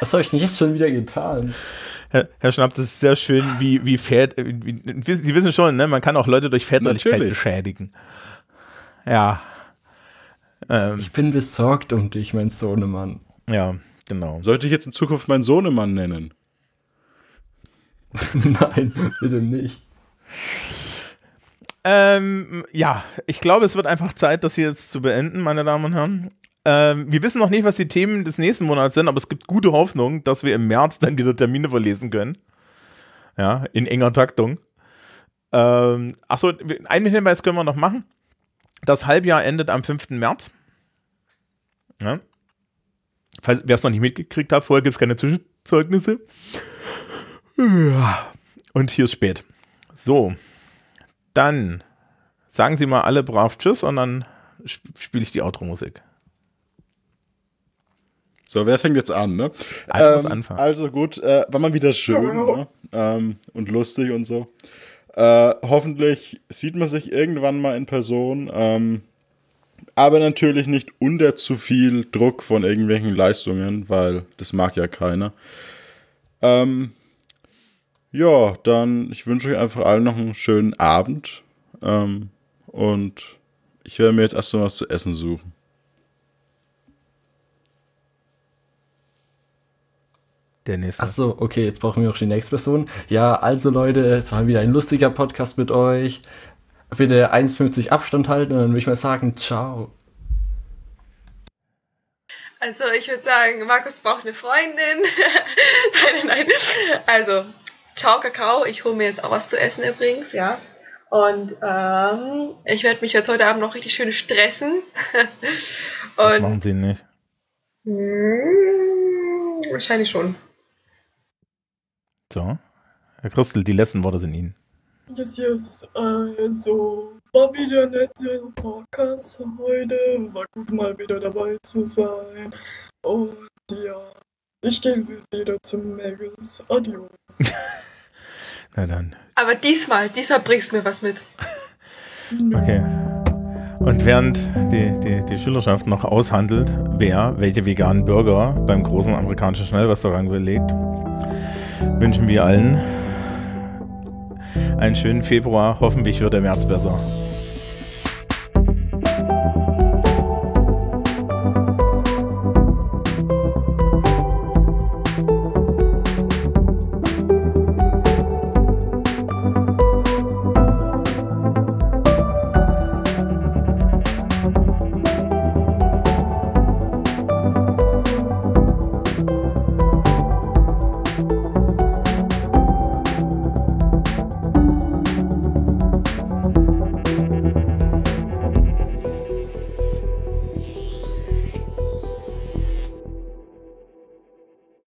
Was habe ich denn jetzt schon wieder getan? Herr, Herr Schnapp, das ist sehr schön, wie, wie Väter, Sie wissen schon, ne, man kann auch Leute durch Väterlichkeit beschädigen. Ja. Ähm, ich bin besorgt um dich, mein Sohnemann. Ja, genau. Sollte ich jetzt in Zukunft meinen Sohnemann nennen? Nein, bitte nicht. Ähm, ja, ich glaube, es wird einfach Zeit, das hier jetzt zu beenden, meine Damen und Herren. Ähm, wir wissen noch nicht, was die Themen des nächsten Monats sind, aber es gibt gute Hoffnung, dass wir im März dann wieder Termine verlesen können. Ja, in enger Taktung. Ähm, achso, einen Hinweis können wir noch machen. Das Halbjahr endet am 5. März. Ja. Wer es noch nicht mitgekriegt hat, vorher gibt es keine Zwischenzeugnisse. Und hier ist spät. So, dann sagen Sie mal alle brav Tschüss und dann spiele ich die Outro-Musik. So, wer fängt jetzt an, ne? Ähm, also gut, äh, war mal wieder schön ne? ähm, und lustig und so. Äh, hoffentlich sieht man sich irgendwann mal in Person. Ähm, aber natürlich nicht unter zu viel Druck von irgendwelchen Leistungen, weil das mag ja keiner. Ähm, ja, dann, ich wünsche euch einfach allen noch einen schönen Abend. Ähm, und Ich werde mir jetzt erstmal was zu essen suchen. Der nächste. Ach so, okay, jetzt brauchen wir auch die nächste Person. Ja, also Leute, es war wieder ein lustiger Podcast mit euch. Bitte 1,50 Abstand halten und dann würde ich mal sagen, ciao. Also ich würde sagen, Markus braucht eine Freundin. nein, nein, nein. Also, ciao Kakao. Ich hole mir jetzt auch was zu essen übrigens, ja. Und ähm, ich werde mich jetzt heute Abend noch richtig schön stressen. das Und machen sie nicht. Mm, wahrscheinlich schon. So. Herr Christel, die letzten Worte sind Ihnen. Yes, yes. Also, war wieder ein netter Podcast heute. War gut, mal wieder dabei zu sein. Und ja, ich gehe wieder zum Magus. Adios. Na dann. Aber diesmal, diesmal bringst du mir was mit. Okay. Und während die, die, die Schülerschaft noch aushandelt, wer welche veganen Burger beim großen amerikanischen Schnellrestaurant belegt, wünschen wir allen einen schönen Februar. Hoffentlich wird der März besser.